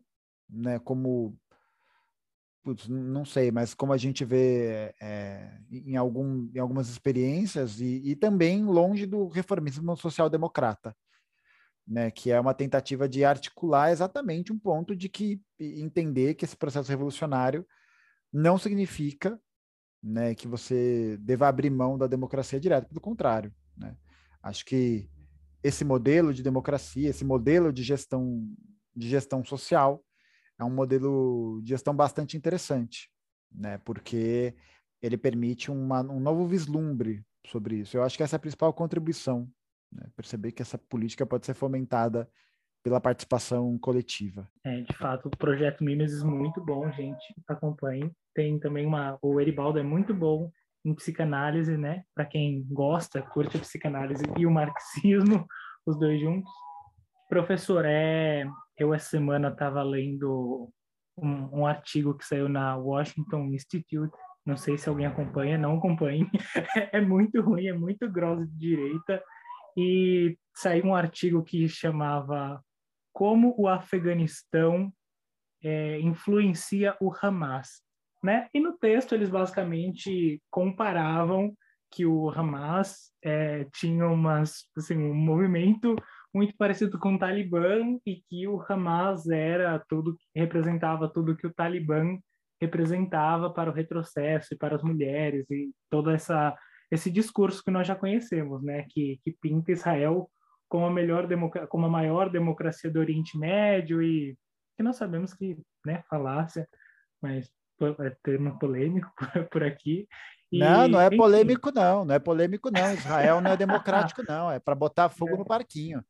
né? Como Putz, não sei, mas como a gente vê é, em, algum, em algumas experiências, e, e também longe do reformismo social-democrata, né, que é uma tentativa de articular exatamente um ponto de que entender que esse processo revolucionário não significa né, que você deva abrir mão da democracia direta, pelo contrário. Né? Acho que esse modelo de democracia, esse modelo de gestão, de gestão social, é um modelo de gestão bastante interessante, né? Porque ele permite uma, um novo vislumbre sobre isso. Eu acho que essa é a principal contribuição, né? perceber que essa política pode ser fomentada pela participação coletiva. É, de fato, o projeto Mimesis é muito bom, gente, acompanhe. Tem também uma, o Eribaldo é muito bom em psicanálise, né? Para quem gosta, curte a psicanálise e o marxismo, *laughs* os dois juntos. Professor, é, eu essa semana estava lendo um, um, artigo que saiu na Washington Institute. Não sei se alguém acompanha, não acompanhe. *laughs* é muito ruim, é muito grosso de direita. E saiu um artigo que chamava Como o Afeganistão é, influencia o Hamas. Né? E no texto eles basicamente comparavam que o Hamas é, tinha umas, assim, um movimento muito parecido com o Talibã e que o Hamas era tudo representava tudo que o Talibã representava para o retrocesso e para as mulheres e toda essa esse discurso que nós já conhecemos, né, que, que pinta Israel como a melhor como a maior democracia do Oriente Médio e que nós sabemos que, né, falácia, mas é termo polêmico *laughs* por, aqui e, não, não é enfim. polêmico, não. Não é polêmico, não. *laughs* Israel não é democrático, não. É para botar fogo é. no parquinho.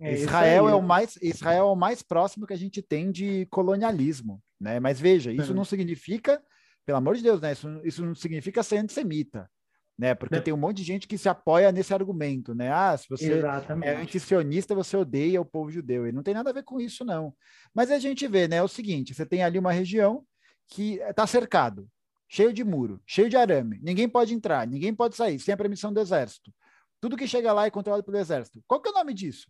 É Israel é o mais Israel é o mais próximo que a gente tem de colonialismo, né? Mas veja, isso uhum. não significa, pelo amor de Deus, né? Isso, isso não significa ser antissemita, né? Porque tem um monte de gente que se apoia nesse argumento, né? Ah, se você Exatamente. é antisionista, você odeia o povo judeu. E não tem nada a ver com isso, não. Mas a gente vê, né? É o seguinte: você tem ali uma região que está cercado cheio de muro, cheio de arame. Ninguém pode entrar, ninguém pode sair, sem a permissão do exército. Tudo que chega lá é controlado pelo exército. Qual que é o nome disso?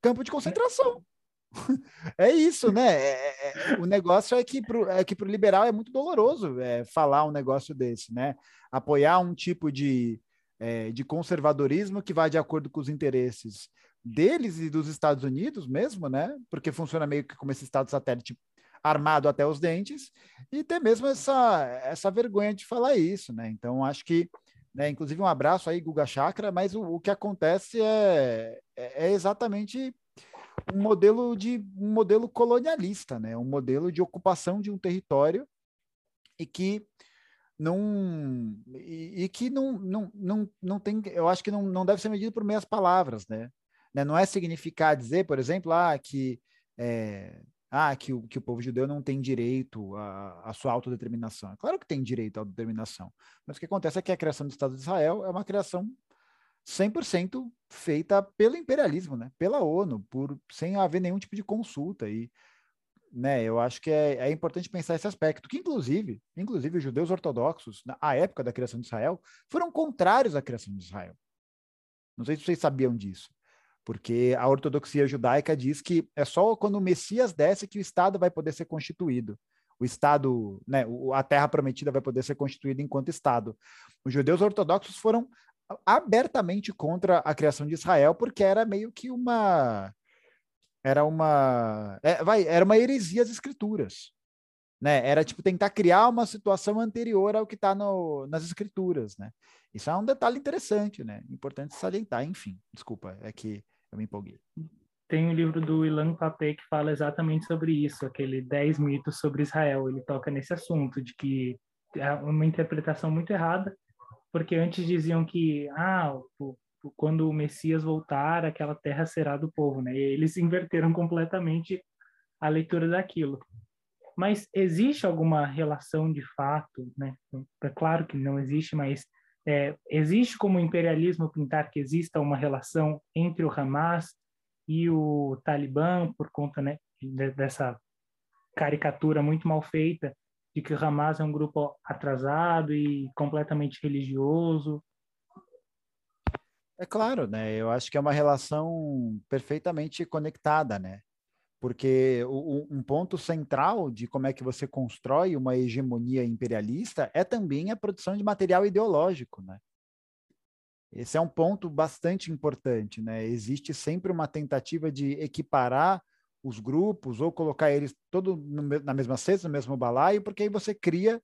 Campo de concentração. *laughs* É isso, né? É, é, é o negócio é que para é que o liberal é muito doloroso é, falar um negócio desse, né? Apoiar um tipo de, é, de conservadorismo que vai de acordo com os interesses deles e dos Estados Unidos mesmo, né? Porque funciona meio que como esse estado satélite armado até os dentes, e ter mesmo essa, essa vergonha de falar isso, né? Então, acho que, né, inclusive, um abraço aí, Guga Chakra, mas o, o que acontece é, é, é exatamente um modelo de um modelo colonialista, né? Um modelo de ocupação de um território e que não e, e, que não, não, não, não tem, eu acho que não, não deve ser medido por meias palavras, né? né? Não é significar dizer, por exemplo, ah, que é, ah, que o, que o povo judeu não tem direito à, à sua autodeterminação. É claro que tem direito à autodeterminação, mas o que acontece é que a criação do Estado de Israel é uma criação 100% feita pelo imperialismo, né? pela ONU, por, sem haver nenhum tipo de consulta. E né, eu acho que é, é importante pensar esse aspecto, que inclusive, inclusive os judeus ortodoxos, na época da criação de Israel, foram contrários à criação de Israel. Não sei se vocês sabiam disso porque a ortodoxia judaica diz que é só quando o Messias desce que o Estado vai poder ser constituído. O Estado, né, a terra prometida vai poder ser constituída enquanto Estado. Os judeus ortodoxos foram abertamente contra a criação de Israel, porque era meio que uma. Era uma. É, vai, era uma heresia às escrituras. Né? Era tipo tentar criar uma situação anterior ao que está nas escrituras, né? Isso é um detalhe interessante, né? Importante salientar, enfim. Desculpa, é que eu me empolguei. Tem um livro do Ilan Pape que fala exatamente sobre isso, aquele 10 mitos sobre Israel. Ele toca nesse assunto de que é uma interpretação muito errada, porque antes diziam que ah, quando o Messias voltar, aquela terra será do povo, né? E eles inverteram completamente a leitura daquilo. Mas existe alguma relação de fato, né? É claro que não existe, mas é, existe como imperialismo pintar que exista uma relação entre o Hamas e o Talibã por conta né, dessa caricatura muito mal feita de que o Hamas é um grupo atrasado e completamente religioso. É claro, né? Eu acho que é uma relação perfeitamente conectada, né? Porque um ponto central de como é que você constrói uma hegemonia imperialista é também a produção de material ideológico, né? Esse é um ponto bastante importante, né? Existe sempre uma tentativa de equiparar os grupos ou colocar eles todo no, na mesma cesta, no mesmo balaio, porque aí você cria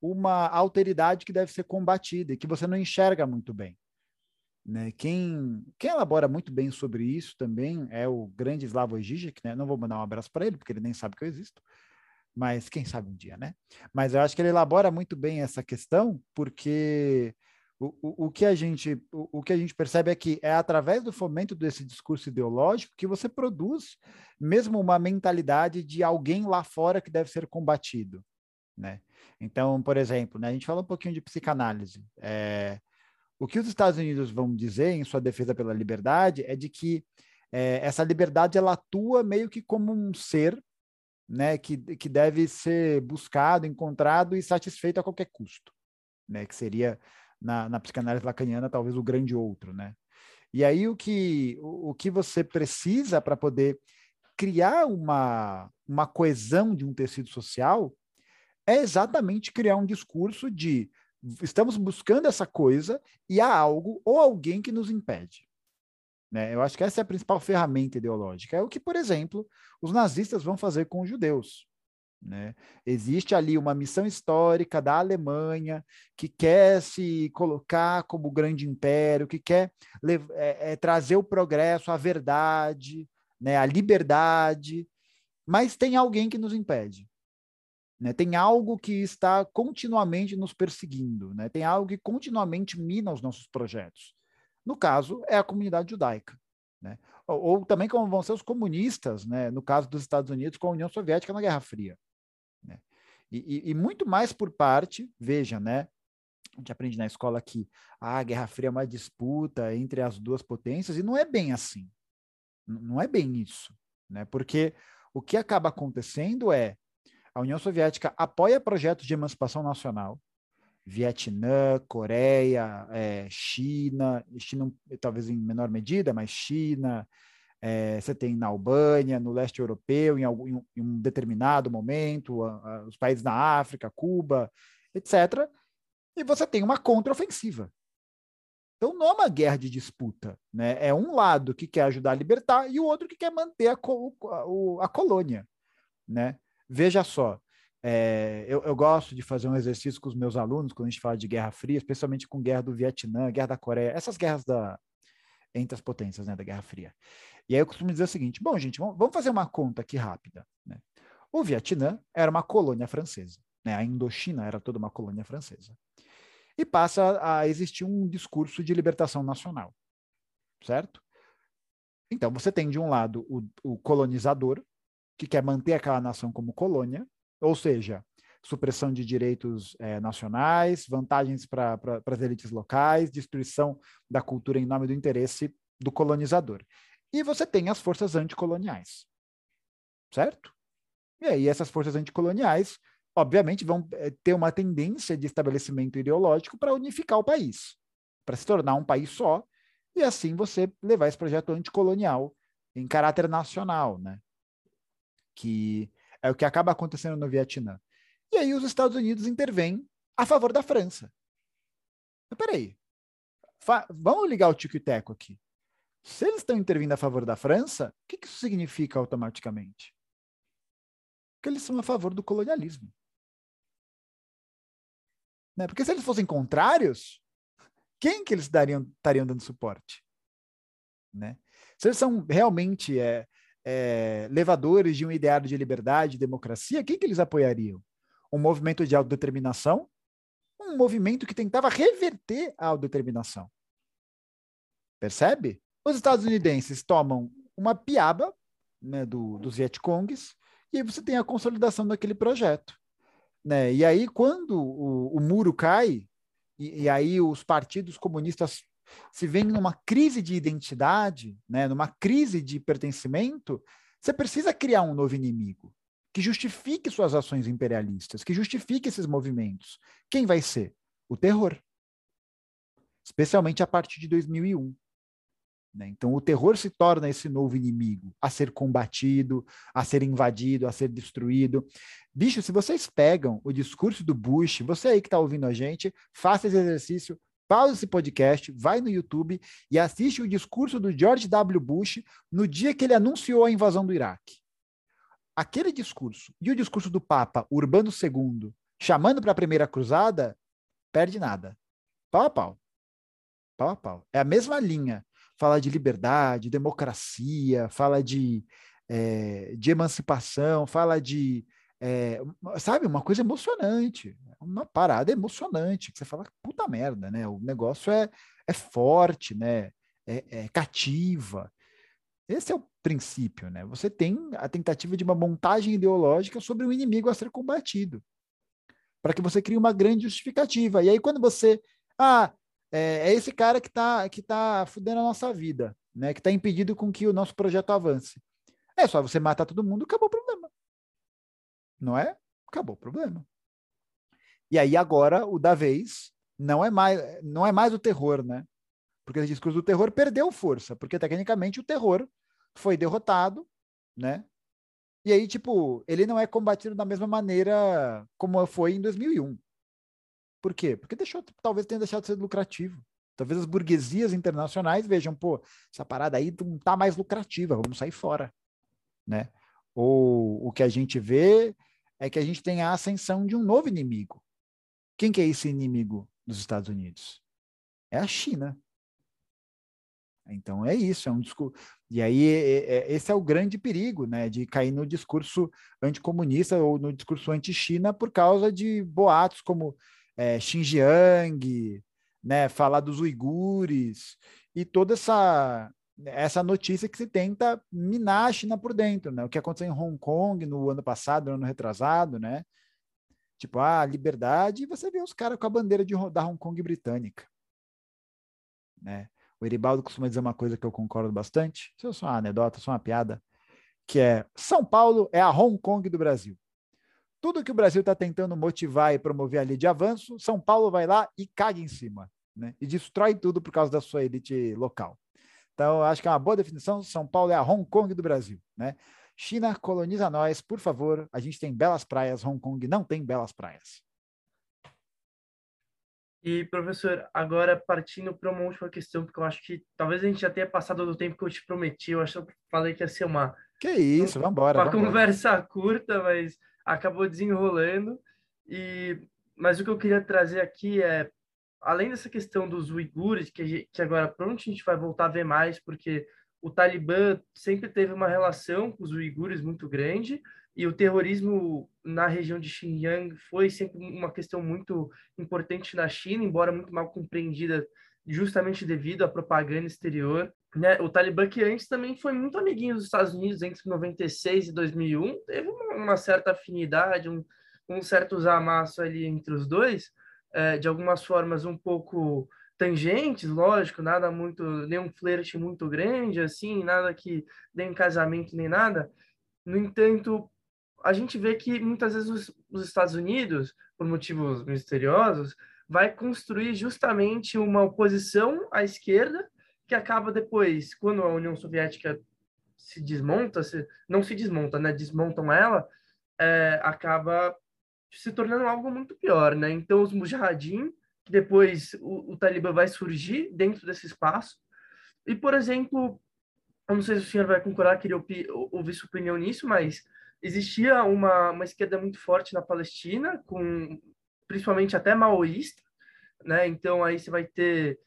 uma alteridade que deve ser combatida e que você não enxerga muito bem. Né? Quem, quem elabora muito bem sobre isso também é o grande Slavoj Žižek, né? Não vou mandar um abraço para ele, porque ele nem sabe que eu existo, mas quem sabe um dia, né? Mas eu acho que ele elabora muito bem essa questão, porque o, o, o, que a gente, o, o que a gente percebe é que é através do fomento desse discurso ideológico que você produz mesmo uma mentalidade de alguém lá fora que deve ser combatido, né? Então, por exemplo, né, a gente fala um pouquinho de psicanálise. É, o que os Estados Unidos vão dizer em sua defesa pela liberdade é de que é, essa liberdade ela atua meio que como um ser né, que, que deve ser buscado, encontrado e satisfeito a qualquer custo, né, que seria na, na psicanálise lacaniana talvez o grande outro, né? E aí o que o, o que você precisa para poder criar uma, uma coesão de um tecido social é exatamente criar um discurso de estamos buscando essa coisa e há algo ou alguém que nos impede. Né? Eu acho que essa é a principal ferramenta ideológica. É o que, por exemplo, os nazistas vão fazer com os judeus. Né? Existe ali uma missão histórica da Alemanha que quer se colocar como grande império, que quer é, é, trazer o progresso, a verdade, né, a liberdade, mas tem alguém que nos impede. Né? Tem algo que está continuamente nos perseguindo, né? tem algo que continuamente mina os nossos projetos. No caso, é a comunidade judaica. Né? Ou, ou, também como vão ser os comunistas, né? no caso dos Estados Unidos, com a União Soviética na Guerra Fria. Né? E, e, e, muito mais por parte, veja, né? a gente aprende na escola que ah, a Guerra Fria é uma disputa entre as duas potências, e não é bem assim. Não é bem isso. Né? Porque o que acaba acontecendo é a União Soviética apoia projetos de emancipação nacional, Vietnã, Coreia, é, China, China talvez em menor medida, mas China, é, você tem na Albânia, no leste europeu, em, algum, em um determinado momento, a, a, os países na África, Cuba, etc. E você tem uma contraofensiva. Então não é uma guerra de disputa, né? É um lado que quer ajudar a libertar e o outro que quer manter a, a, colônia, né? Veja só, é, eu, eu, gosto de fazer um exercício com os meus alunos quando a gente fala de Guerra Fria, especialmente com guerra do Vietnã, guerra da Coreia, essas guerras da, entre as potências né, da Guerra Fria. E aí eu costumo dizer o seguinte: bom, gente, vamos fazer uma conta aqui rápida. Né? O Vietnã era uma colônia francesa, né? a Indochina era toda uma colônia francesa. E passa a existir um discurso de libertação nacional, certo? Então você tem de um lado o, o colonizador, que quer manter aquela nação como colônia, ou seja, supressão de direitos é, nacionais, vantagens para pra, as elites locais, destruição da cultura em nome do interesse do colonizador. E você tem as forças anticoloniais, certo? E aí essas forças anticoloniais, obviamente, vão é, ter uma tendência de estabelecimento ideológico para unificar o país, para se tornar um país só, e assim você levar esse projeto anticolonial em caráter nacional, né? Que é o que acaba acontecendo no Vietnã. E aí os Estados Unidos intervêm a favor da França. Mas peraí, vamos ligar o tico e teco aqui. Se eles estão intervindo a favor da França, o que, que isso significa automaticamente? Que eles são a favor do colonialismo. Né? Porque se eles fossem contrários, quem que eles dariam, estariam dando suporte? Né? Se eles são realmente é, é, levadores de um ideário de liberdade democracia, quem que eles apoiariam? Um movimento de autodeterminação? Um movimento que tentava reverter a autodeterminação. Percebe? Os estadunidenses tomam uma piaba né, do, dos Vietcongues, e aí você tem a consolidação daquele projeto. Né? E aí, quando o, o muro cai, e, e, aí os partidos comunistas se veem numa crise de identidade, né? numa crise de pertencimento, você precisa criar um novo inimigo que justifique suas ações imperialistas, que justifique esses movimentos. Quem vai ser? O terror. Especialmente a partir de 2001. Né? Então, o terror se torna esse novo inimigo a ser combatido, a ser invadido, a ser destruído. Bicho, se vocês pegam o discurso do Bush, você aí que está ouvindo a gente, faça esse exercício, pausa esse podcast, vai no YouTube e assiste o discurso do George W. Bush no dia que ele anunciou a invasão do Iraque. Aquele discurso e o discurso do Papa Urbano II, chamando para a primeira cruzada, perde nada. Pau a pau. Pau a pau. É a mesma linha fala de liberdade, democracia, fala de, é, de emancipação, fala de. É, sabe, uma coisa emocionante, uma parada emocionante, que você fala, puta merda, né? O negócio é, é forte, né? É, é cativa. Esse é o princípio, né? Você tem a tentativa de uma montagem ideológica sobre um inimigo a ser combatido, para que você crie uma grande justificativa. E aí, quando você. Ah, é, é esse cara que está que tá fudendo a nossa vida, né? Que está impedindo com que o nosso projeto avance. É só você matar todo mundo, acabou o problema. Não é? Acabou o problema. E aí agora o da vez não é mais não é mais o terror, né? Porque esse discurso do terror perdeu força, porque tecnicamente o terror foi derrotado, né? E aí, tipo, ele não é combatido da mesma maneira como foi em 2001. Por quê? Porque deixou, talvez tenha deixado de ser lucrativo. Talvez as burguesias internacionais vejam, pô, essa parada aí não tá mais lucrativa, vamos sair fora, né? Ou o que a gente vê é que a gente tem a ascensão de um novo inimigo. Quem que é esse inimigo dos Estados Unidos? É a China. Então é isso, é um discurso. E aí é, é, esse é o grande perigo, né, de cair no discurso anticomunista ou no discurso anti-China por causa de boatos como é, Xinjiang, né, falar dos uigures e toda essa essa notícia que se tenta minar a China por dentro, né? O que aconteceu em Hong Kong no ano passado, no ano retrasado, né? Tipo, ah, liberdade, e você vê os caras com a bandeira de, da Hong Kong britânica, né? O Eribaldo costuma dizer uma coisa que eu concordo bastante, isso é só uma anedota, só uma piada, que é São Paulo é a Hong Kong do Brasil. Tudo que o Brasil está tentando motivar e promover ali de avanço, São Paulo vai lá e caga em cima, né? E destrói tudo por causa da sua elite local. Então, acho que é uma boa definição. São Paulo é a Hong Kong do Brasil, né? China coloniza nós, por favor. A gente tem belas praias, Hong Kong não tem belas praias. E, professor, agora partindo para uma última questão, porque eu acho que talvez a gente já tenha passado do tempo que eu te prometi. Eu acho que eu falei que ia ser uma. Que isso, vamos embora. Uma conversa *laughs* curta, mas acabou desenrolando. E mas o que eu queria trazer aqui é além dessa questão dos uigures, que, que agora pronto a gente vai voltar a ver mais, porque o Talibã sempre teve uma relação com os uigures muito grande, e o terrorismo na região de Xinjiang foi sempre uma questão muito importante na China, embora muito mal compreendida justamente devido à propaganda exterior. Né? O Talibã, que antes também foi muito amiguinho dos Estados Unidos, entre 96 e 2001, teve uma, uma certa afinidade, um, um certo amasso ali entre os dois, é, de algumas formas um pouco tangentes, lógico, nada muito, nenhum flerte muito grande, assim, nada que um casamento nem nada. No entanto, a gente vê que muitas vezes os, os Estados Unidos, por motivos misteriosos, vai construir justamente uma oposição à esquerda que acaba depois, quando a União Soviética se desmonta, se, não se desmonta, né, desmontam ela, é, acaba se tornando algo muito pior, né? Então os mujahideen, que depois o, o Talibã vai surgir dentro desse espaço, e por exemplo, eu não sei se o senhor vai concordar, queria ouvir sua opinião nisso, mas existia uma, uma esquerda muito forte na Palestina, com principalmente até maoísta, né? Então aí você vai ter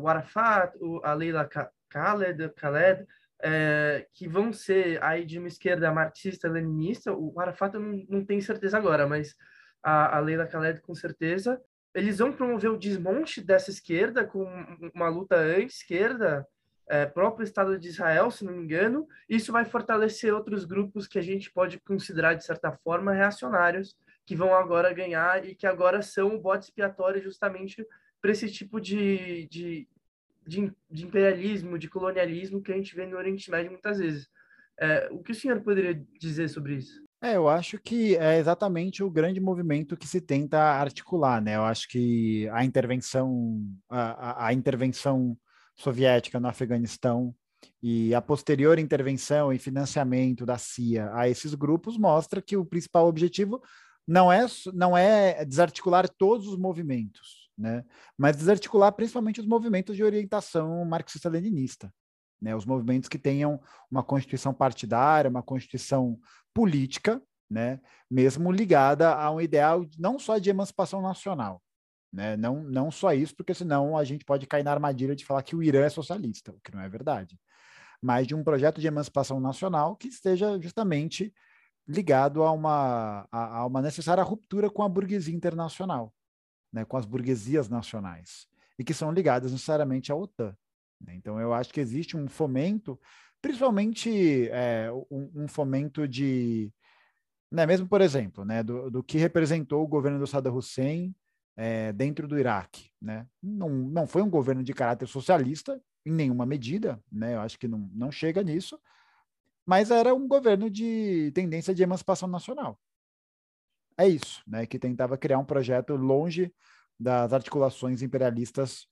o Arafat, o, a Leila Khaled, Khaled é, que vão ser aí de uma esquerda marxista-leninista. O Arafat eu não, não tenho certeza agora, mas a, a Leila Khaled com certeza. Eles vão promover o desmonte dessa esquerda com uma luta anti-esquerda, é, próprio Estado de Israel, se não me engano. Isso vai fortalecer outros grupos que a gente pode considerar, de certa forma, reacionários, que vão agora ganhar e que agora são o bode expiatório justamente para esse tipo de, de, de, de, imperialismo, de colonialismo que a gente vê no Oriente Médio muitas vezes. É, o que o senhor poderia dizer sobre isso? É, eu acho que é exatamente o grande movimento que se tenta articular, né? Eu acho que a intervenção, a, a, intervenção soviética no Afeganistão e a posterior intervenção e financiamento da CIA a esses grupos mostra que o principal objetivo não é, não é desarticular todos os movimentos, né? mas desarticular principalmente os movimentos de orientação marxista-leninista. Né? Os movimentos que tenham uma constituição partidária, uma constituição política, né? mesmo ligada a um ideal não só de emancipação nacional, né? Não, não só isso, porque senão a gente pode cair na armadilha de falar que o Irã é socialista, o que não é verdade. Mas de um projeto de emancipação nacional que esteja justamente ligado a uma, a, a uma necessária ruptura com a burguesia internacional, né? com as burguesias nacionais, e que são ligadas necessariamente à OTAN. Né? Então, eu acho que existe um fomento, principalmente é, um, um, fomento de. Né, mesmo, por exemplo, né, do, do que representou o governo do Saddam Hussein é, dentro do Iraque. Né? Não, não foi um governo de caráter socialista, em nenhuma medida, né? eu acho que não, não chega nisso, mas era um governo de tendência de emancipação nacional. É isso, né? que tentava criar um projeto longe das articulações imperialistas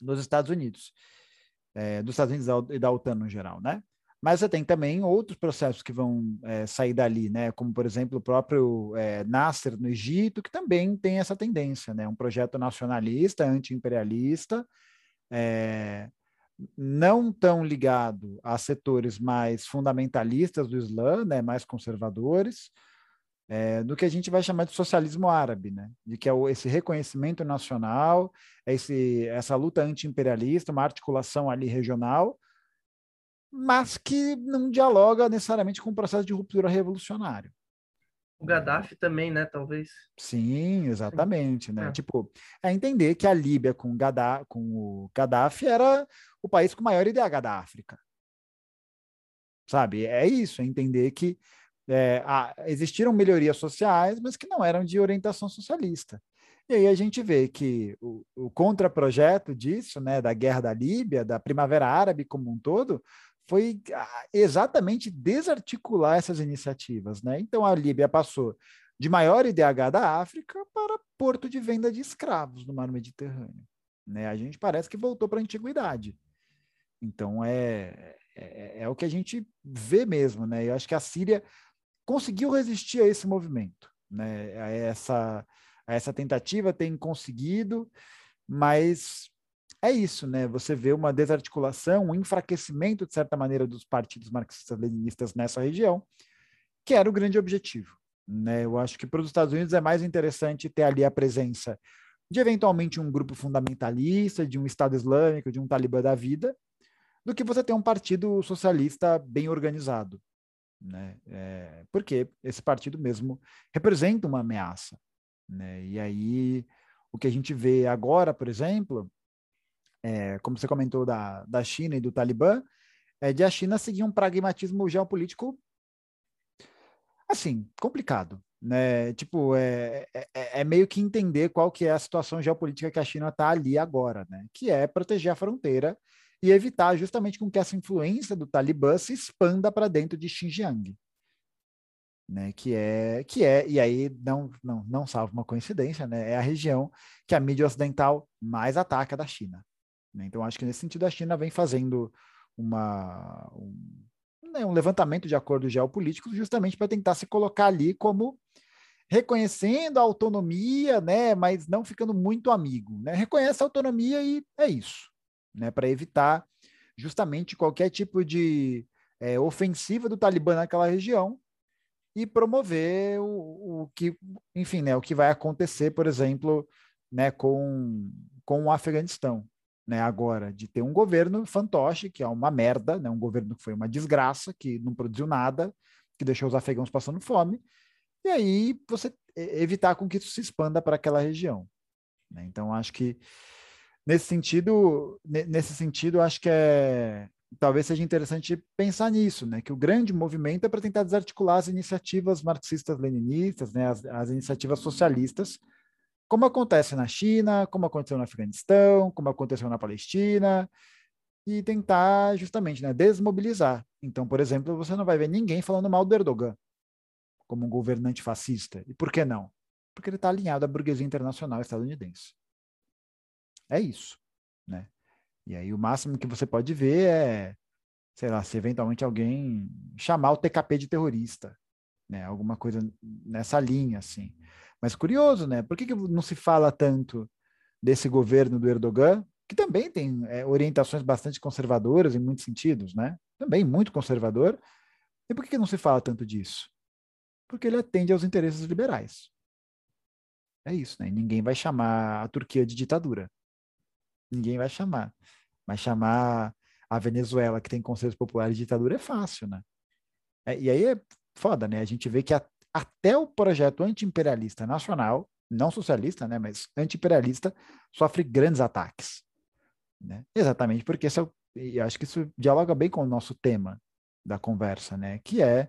nos Estados Unidos, é, dos Estados Unidos e da OTAN no geral, né? Mas você tem também outros processos que vão é, sair dali, né? Como, por exemplo, o próprio é, Nasser no Egito, que também tem essa tendência, né? Um projeto nacionalista, anti-imperialista, é, não tão ligado a setores mais fundamentalistas do Islã, né? Mais conservadores, é, do que a gente vai chamar de socialismo árabe, né? De que é o, esse reconhecimento nacional, esse, essa luta anti-imperialista, uma articulação ali regional, mas que não dialoga necessariamente com o processo de ruptura revolucionário. O Gaddafi também, né, talvez. Sim, exatamente, né? É. Tipo, é entender que a Líbia com, Gaddafi, com o Gaddafi era o país com maior IDH da África. Sabe? É isso, é entender que é, ah, existiram melhorias sociais, mas que não eram de orientação socialista. E aí a gente vê que o, o contraprojeto disso, né, da guerra da Líbia, da Primavera Árabe como um todo, foi ah, exatamente desarticular essas iniciativas. Né? Então a Líbia passou de maior IDH da África para porto de venda de escravos no mar Mediterrâneo. Né? A gente parece que voltou para a antiguidade. Então é, é, é, o que a gente vê mesmo. Né? Eu acho que a Síria conseguiu resistir a esse movimento, né? a, essa, a essa tentativa tem conseguido, mas é isso, né? Você vê uma desarticulação, um enfraquecimento, de certa maneira, dos partidos marxistas-leninistas nessa região, que era o grande objetivo. Né? Eu acho que para os Estados Unidos é mais interessante ter ali a presença de eventualmente um grupo fundamentalista, de um Estado Islâmico, de um Talibã da vida, do que você ter um partido socialista bem organizado. Né? É, porque esse partido mesmo representa uma ameaça. Né? E aí, o que a gente vê agora, por exemplo, é, como você comentou da, da China e do Talibã, é de a China seguir um pragmatismo geopolítico assim, complicado. Né? Tipo, é, é, é, meio que entender qual que é a situação geopolítica que a China está ali agora, né? Que é proteger a fronteira e evitar justamente com que essa influência do Talibã se expanda para dentro de Xinjiang. Né, que é que é e aí não não não salva uma coincidência, né? É a região que a mídia ocidental mais ataca da China. Né? Então, acho que nesse sentido a China vem fazendo uma, um, né, um levantamento de acordos geopolíticos justamente para tentar se colocar ali como reconhecendo a autonomia, né, mas não ficando muito amigo. Né? Reconhece a autonomia e é isso, né, para evitar justamente qualquer tipo de é, ofensiva do Talibã naquela região e promover o, o que, enfim, né, o que vai acontecer, por exemplo, né, com, com o Afeganistão né, agora de ter um governo fantoche, que é uma merda, né, um governo que foi uma desgraça, que não produziu nada, que deixou os afegãos passando fome, e aí você evitar com que isso se expanda para aquela região. Né? Então, acho que nesse sentido, nesse sentido, acho que é talvez seja interessante pensar nisso, né? Que o grande movimento é para tentar desarticular as iniciativas marxistas-leninistas, né? As, as, iniciativas socialistas, como acontece na China, como aconteceu no Afeganistão, como aconteceu na Palestina, e tentar justamente, né, desmobilizar. Então, por exemplo, você não vai ver ninguém falando mal do Erdogan como um governante fascista. E por que não? Porque ele está alinhado à burguesia internacional estadunidense. É isso, né? E aí o máximo que você pode ver é, sei lá, se eventualmente alguém chamar o TKP de terrorista, né? Alguma coisa nessa linha, assim. Mas curioso, né? Por que, que não se fala tanto desse governo do Erdogan, que também tem é, orientações bastante conservadoras em muitos sentidos, né? Também muito conservador. E por que, que não se fala tanto disso? Porque ele atende aos interesses liberais. É isso, né? Ninguém vai chamar a Turquia de ditadura. Ninguém vai chamar. Mas chamar a Venezuela, que tem conselhos populares de ditadura, é fácil, né? É, e aí é foda, né? A gente vê que a, até o projeto anti-imperialista nacional, não socialista, né? Mas anti-imperialista, sofre grandes ataques. Né? Exatamente porque esse é e acho que isso dialoga bem com o nosso tema da conversa, né? Que é,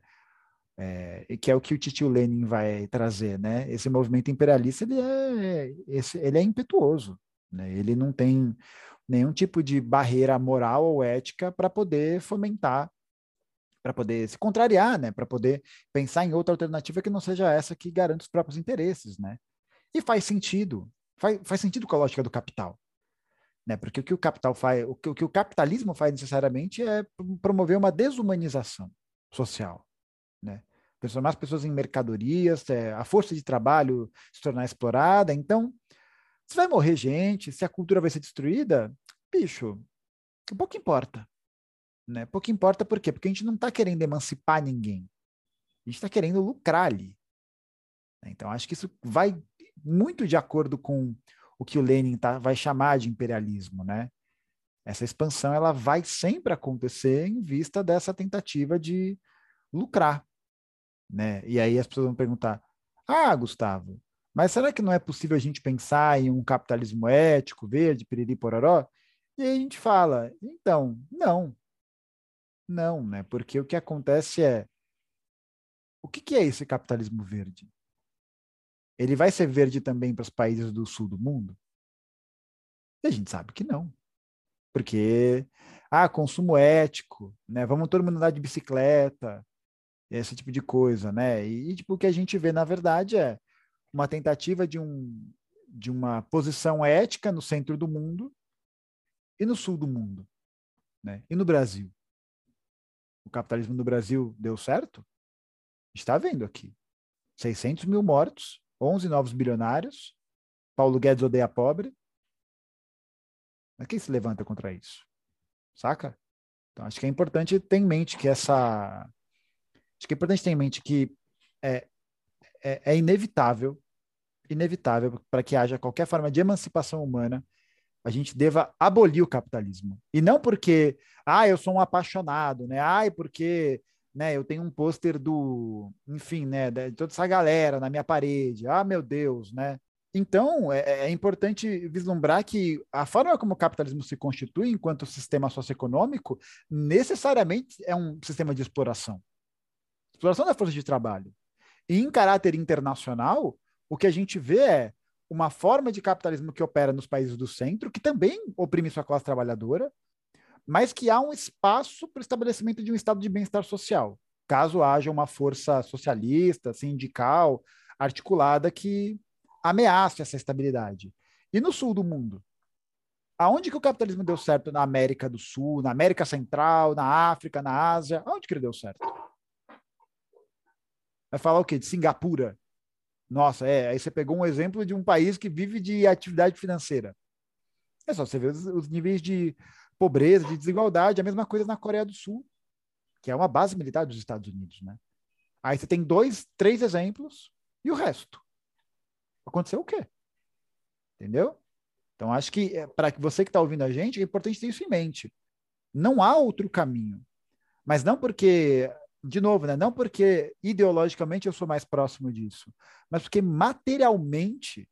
é que é o que o Titio Lenin vai trazer, né? Esse movimento imperialista ele é esse, ele é impetuoso, né? Ele não tem nenhum tipo de barreira moral ou ética para poder fomentar, para poder se contrariar, né? Para poder pensar em outra alternativa que não seja essa que garante os próprios interesses, né? E faz sentido, faz, faz sentido com a lógica do capital. Né? Porque o que o capital faz, o que, o que o capitalismo faz necessariamente é promover uma desumanização social, né? Transformar as pessoas em mercadorias, é, a força de trabalho se tornar explorada. Então, se vai morrer gente, se a cultura vai ser destruída, bicho, pouco importa. Né? Pouco importa por quê? Porque a gente não está querendo emancipar ninguém. A gente está querendo lucrar ali. Então, acho que isso vai muito de acordo com o que o Lenin tá, vai chamar de imperialismo. Né? Essa expansão ela vai sempre acontecer em vista dessa tentativa de lucrar. Né? E aí as pessoas vão perguntar: ah, Gustavo, mas será que não é possível a gente pensar em um capitalismo ético, verde, piriri, pororó? E aí a gente fala, então, não. Não, né? Porque o que acontece é, o que, que é esse capitalismo verde? Ele vai ser verde também para os países do sul do mundo? E a gente sabe que não. Porque, ah, consumo ético, né? Vamos todo mundo andar de bicicleta, esse tipo de coisa, né? E, tipo, o que a gente vê, na verdade, é uma tentativa de, um, de uma posição ética no centro do mundo e no sul do mundo. Né? E no Brasil? O capitalismo no Brasil deu certo? Está vendo aqui. 600 mil mortos, 11 novos bilionários, Paulo Guedes odeia pobre. Mas quem se levanta contra isso? Saca? Então, acho que é importante ter em mente que essa. Acho que é importante ter em mente que é, é, é inevitável, inevitável para que haja qualquer forma de emancipação humana, a gente deva abolir o capitalismo. E não porque, ah, eu sou um apaixonado, né? Ah, porque né, eu tenho um pôster do, enfim, né, de toda essa galera na minha parede. Ah, meu Deus, né? Então, é, é, importante vislumbrar que a forma como o capitalismo se constitui enquanto sistema socioeconômico necessariamente é um sistema de exploração. Exploração da força de trabalho. E em caráter internacional, o que a gente vê é uma forma de capitalismo que opera nos países do centro, que também oprime sua classe trabalhadora, mas que há um espaço para o estabelecimento de um estado de bem-estar social, caso haja uma força socialista, sindical, articulada que ameace essa estabilidade. E no sul do mundo? Aonde que o capitalismo deu certo na América do Sul, na América Central, na África, na Ásia? Aonde que ele deu certo? Vai falar o quê? De Singapura? Nossa, é. Aí você pegou um exemplo de um país que vive de atividade financeira. É só você ver os, os níveis de pobreza, de desigualdade, a mesma coisa na Coreia do Sul, que é uma base militar dos Estados Unidos, né? Aí você tem dois, três exemplos e o resto. Aconteceu o quê? Entendeu? Então, acho que é, para você que está ouvindo a gente, é importante ter isso em mente. Não há outro caminho. Mas não porque de novo, né? Não porque ideologicamente eu sou mais próximo disso, mas porque materialmente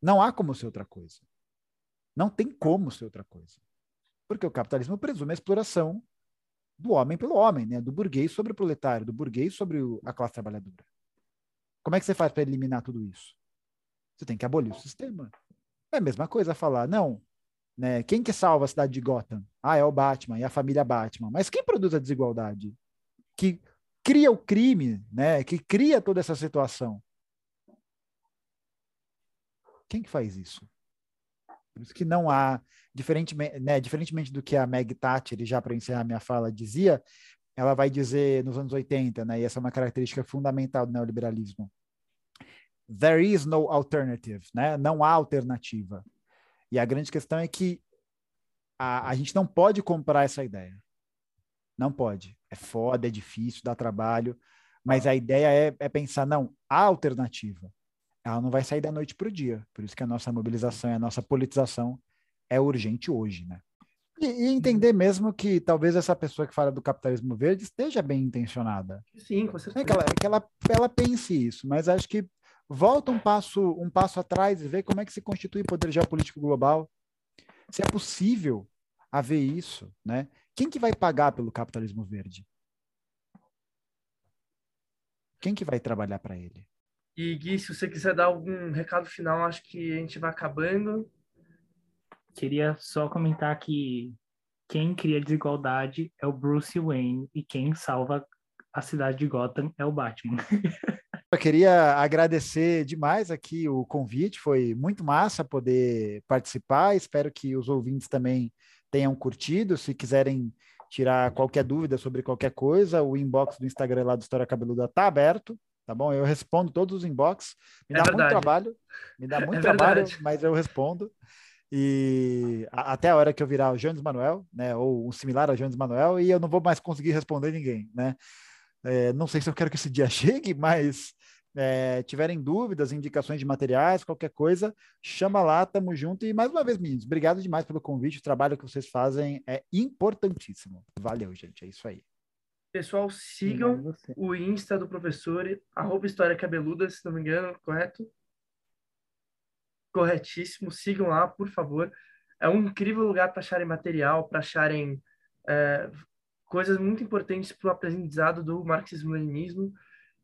não há como ser outra coisa. Não tem como ser outra coisa. Porque o capitalismo presume a exploração do homem pelo homem, né? do burguês sobre o proletário, do burguês sobre a classe trabalhadora. Como é que você faz para eliminar tudo isso? Você tem que abolir o sistema. É a mesma coisa falar, não, né? Quem que salva a cidade de Gotham? Ah, é o Batman e a família Batman. Mas quem produz a desigualdade? Que cria o crime, né? Que cria toda essa situação? Quem que faz isso? Por isso que não há, diferentemente, né, diferentemente do que a Meg Thatcher, já para encerrar minha fala, dizia, ela vai dizer nos anos 80, né, e essa é uma característica fundamental do neoliberalismo. There is no alternative, né? não há alternativa. E a grande questão é que a, a gente não pode comprar essa ideia. Não pode. É foda, é difícil, dá trabalho. Mas a ideia é, é pensar, não, há alternativa ela não vai sair da noite para o dia. Por isso que a nossa mobilização e a nossa politização é urgente hoje, né? E, e, entender mesmo que talvez essa pessoa que fala do capitalismo verde esteja bem intencionada. Sim, com certeza. É que ela, é que ela, ela pense isso, mas acho que volta um passo, um passo atrás e vê como é que se constitui poder geopolítico global. Se é possível haver isso, né? Quem que vai pagar pelo capitalismo verde? Quem que vai trabalhar para ele? E Gui, se você quiser dar algum recado final, acho que a gente vai acabando. Queria só comentar que quem cria desigualdade é o Bruce Wayne e quem salva a cidade de Gotham é o Batman. *laughs* Eu queria agradecer demais aqui o convite, foi muito massa poder participar. Espero que os ouvintes também tenham curtido. Se quiserem tirar qualquer dúvida sobre qualquer coisa, o inbox do Instagram lá do História Cabeluda está aberto tá bom? Eu respondo todos os inbox. Me é dá verdade. muito trabalho, me dá *laughs* muito é trabalho, mas eu respondo. E a, até a hora que eu virar o Jones Manuel, né, ou um similar a Jones Manuel, e eu não vou mais conseguir responder ninguém, né? É, não sei se eu quero que esse dia *laughs* chegue, mas é, tiverem dúvidas, indicações de materiais, qualquer coisa, chama lá, tamo junto. E mais uma vez, meninos, obrigado demais pelo convite. O trabalho que vocês fazem é importantíssimo. Valeu, gente. É isso aí. Pessoal, sigam o Insta do professor, arroba História Cabeluda, se não me engano, correto? Corretíssimo, sigam lá, por favor. É um incrível lugar para acharem material, para acharem é, coisas muito importantes para o aprendizado do marxismo-leninismo.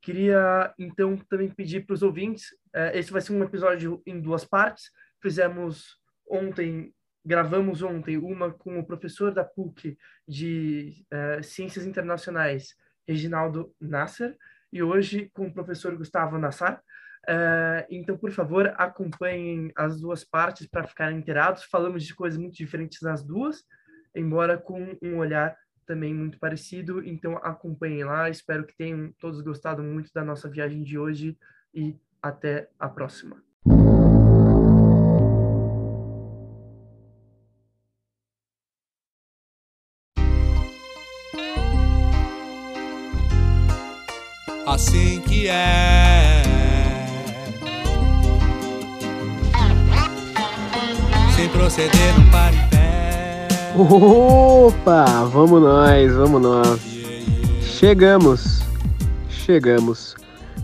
Queria, então, também pedir para os ouvintes, é, esse vai ser um episódio em duas partes. Fizemos ontem gravamos ontem uma com o professor da PUC de uh, Ciências Internacionais, Reginaldo Nasser, e hoje com o professor Gustavo Nassar. Uh, então, por favor, acompanhem as duas partes para ficarem inteirados. Falamos de coisas muito diferentes nas duas, embora com um olhar também muito parecido. Então, acompanhem lá. Espero que tenham todos gostado muito da nossa viagem de hoje e até a próxima. Opa, vamos nós, vamos nós. Chegamos, chegamos.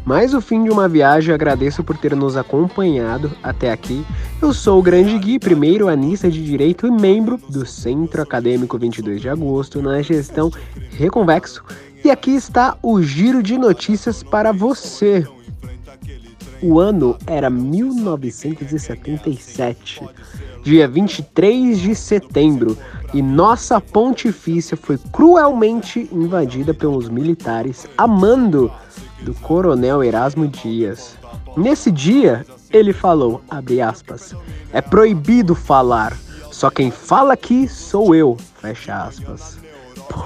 Mais o fim de uma viagem, agradeço por ter nos acompanhado até aqui. Eu sou o Grande Gui, primeiro anista de Direito e membro do Centro Acadêmico 22 de Agosto na gestão Reconvexo e aqui está o giro de notícias para você. O ano era 1977, dia 23 de setembro, e nossa pontifícia foi cruelmente invadida pelos militares a mando do coronel Erasmo Dias. Nesse dia, ele falou, abre aspas, é proibido falar, só quem fala aqui sou eu, fecha aspas.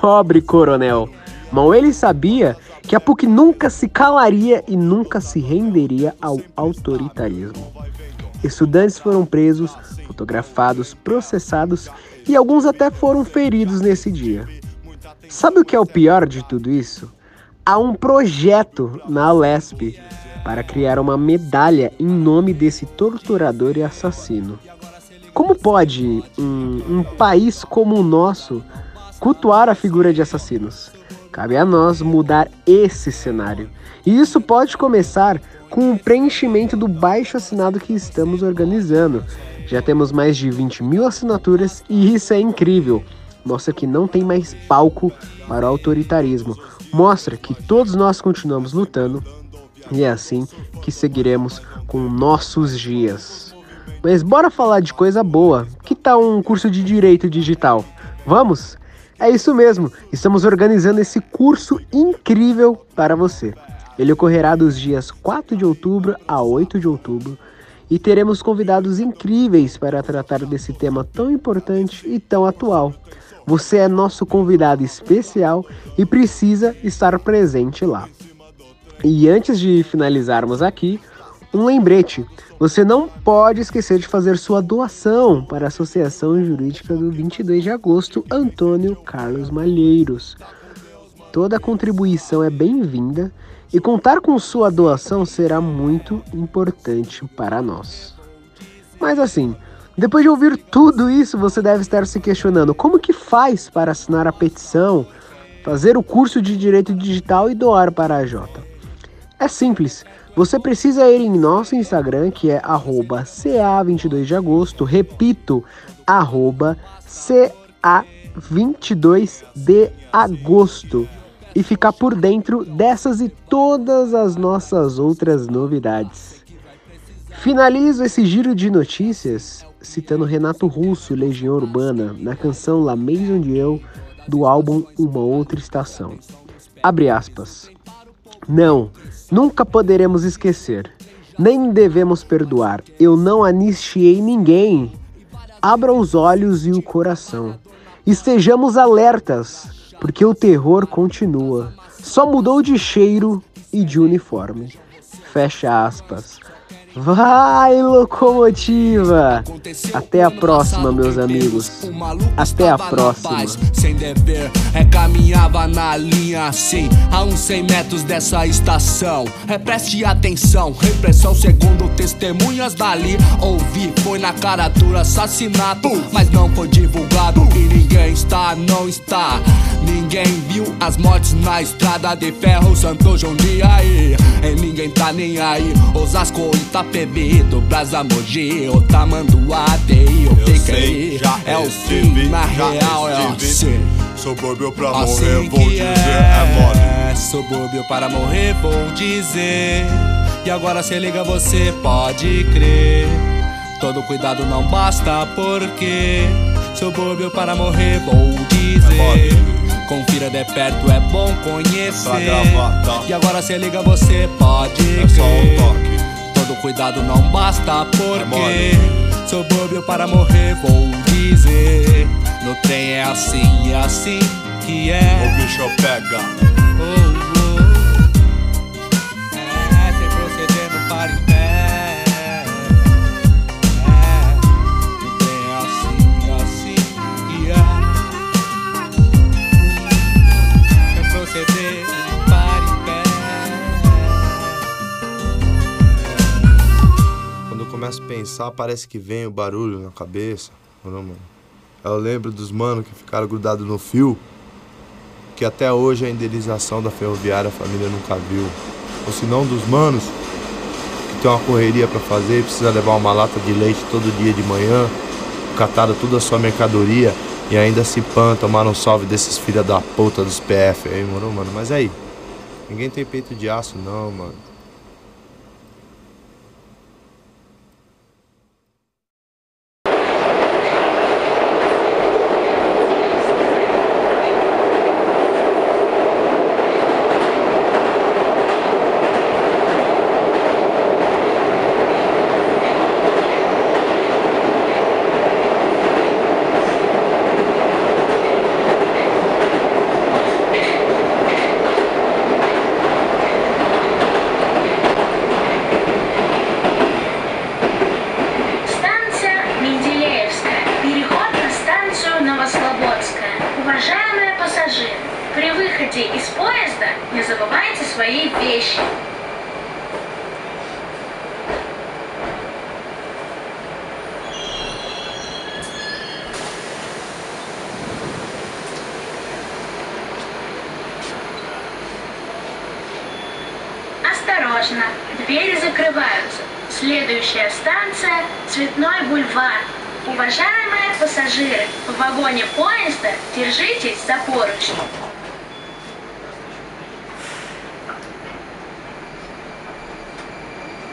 Pobre coronel, Mal ele sabia que a PUC nunca se calaria e nunca se renderia ao autoritarismo. Estudantes foram presos, fotografados, processados e alguns até foram feridos nesse dia. Sabe o que é o pior de tudo isso? Há um projeto na Alesp para criar uma medalha em nome desse torturador e assassino. Como pode um, um país como o nosso cultuar a figura de assassinos? Cabe a nós mudar esse cenário. E isso pode começar com o preenchimento do baixo assinado que estamos organizando. Já temos mais de 20 mil assinaturas e isso é incrível. Mostra que não tem mais palco para o autoritarismo. Mostra que todos nós continuamos lutando e é assim que seguiremos com nossos dias. Mas bora falar de coisa boa. Que tal um curso de direito digital? Vamos? É isso mesmo. Estamos organizando esse curso incrível para você. Ele ocorrerá dos dias 4 de outubro a 8 de outubro e teremos convidados incríveis para tratar desse tema tão importante e tão atual. Você é nosso convidado especial e precisa estar presente lá. E antes de finalizarmos aqui, um lembrete: você não pode esquecer de fazer sua doação para a Associação Jurídica do 22 de agosto Antônio Carlos Malheiros. Toda contribuição é bem-vinda e contar com sua doação será muito importante para nós. Mas assim, depois de ouvir tudo isso, você deve estar se questionando como que faz para assinar a petição, fazer o curso de Direito Digital e doar para a Jota. É simples, você precisa ir em nosso Instagram, que é CA22 de agosto, repito, CA22 de agosto, e ficar por dentro dessas e todas as nossas outras novidades. Finalizo esse giro de notícias citando Renato Russo, Legião Urbana, na canção La Maison Eu, do álbum Uma Outra Estação. Abre aspas. Não, nunca poderemos esquecer. Nem devemos perdoar. Eu não anistiei ninguém. Abra os olhos e o coração. Estejamos alertas, porque o terror continua. Só mudou de cheiro e de uniforme. Fecha aspas. Vai, locomotiva! Até a próxima, meus amigos. Até a próxima. Sem dever, é caminhava na linha assim, a uns 100 metros dessa estação. É preste atenção, repressão segundo testemunhas dali. Ouvi, foi na cara dura assassinato, mas não foi divulgado. E ninguém está, não está. Ninguém viu as mortes na estrada de ferro, Santo João de aí. E ninguém tá nem aí. Osasco, Itapevi, do Brasa Mogi, Otamanduá, Teio, Picaí. É o fim, na real é assim. Subúrbio pra Assim morrer, vou dizer, é mole. é Subúrbio para morrer, vou dizer. E agora se liga, você pode crer. Todo cuidado não basta, porque subúrbio para morrer, vou dizer. Confira de perto, é bom conhecer. Tá? E agora se liga, você pode É só um crer. toque. Todo cuidado não basta, porque mole. subúrbio para morrer, vou dizer. No trem é assim, é assim que é. O bicho pega. Oh. Começo a pensar, parece que vem o barulho na cabeça. Não, mano. Eu lembro dos manos que ficaram grudados no fio, que até hoje a indenização da ferroviária a família nunca viu. Ou se não dos manos, que tem uma correria pra fazer, precisa levar uma lata de leite todo dia de manhã, cataram toda a sua mercadoria e ainda se pan, tomaram um salve desses filha da puta dos PF aí, mano? Mas aí, ninguém tem peito de aço não, mano.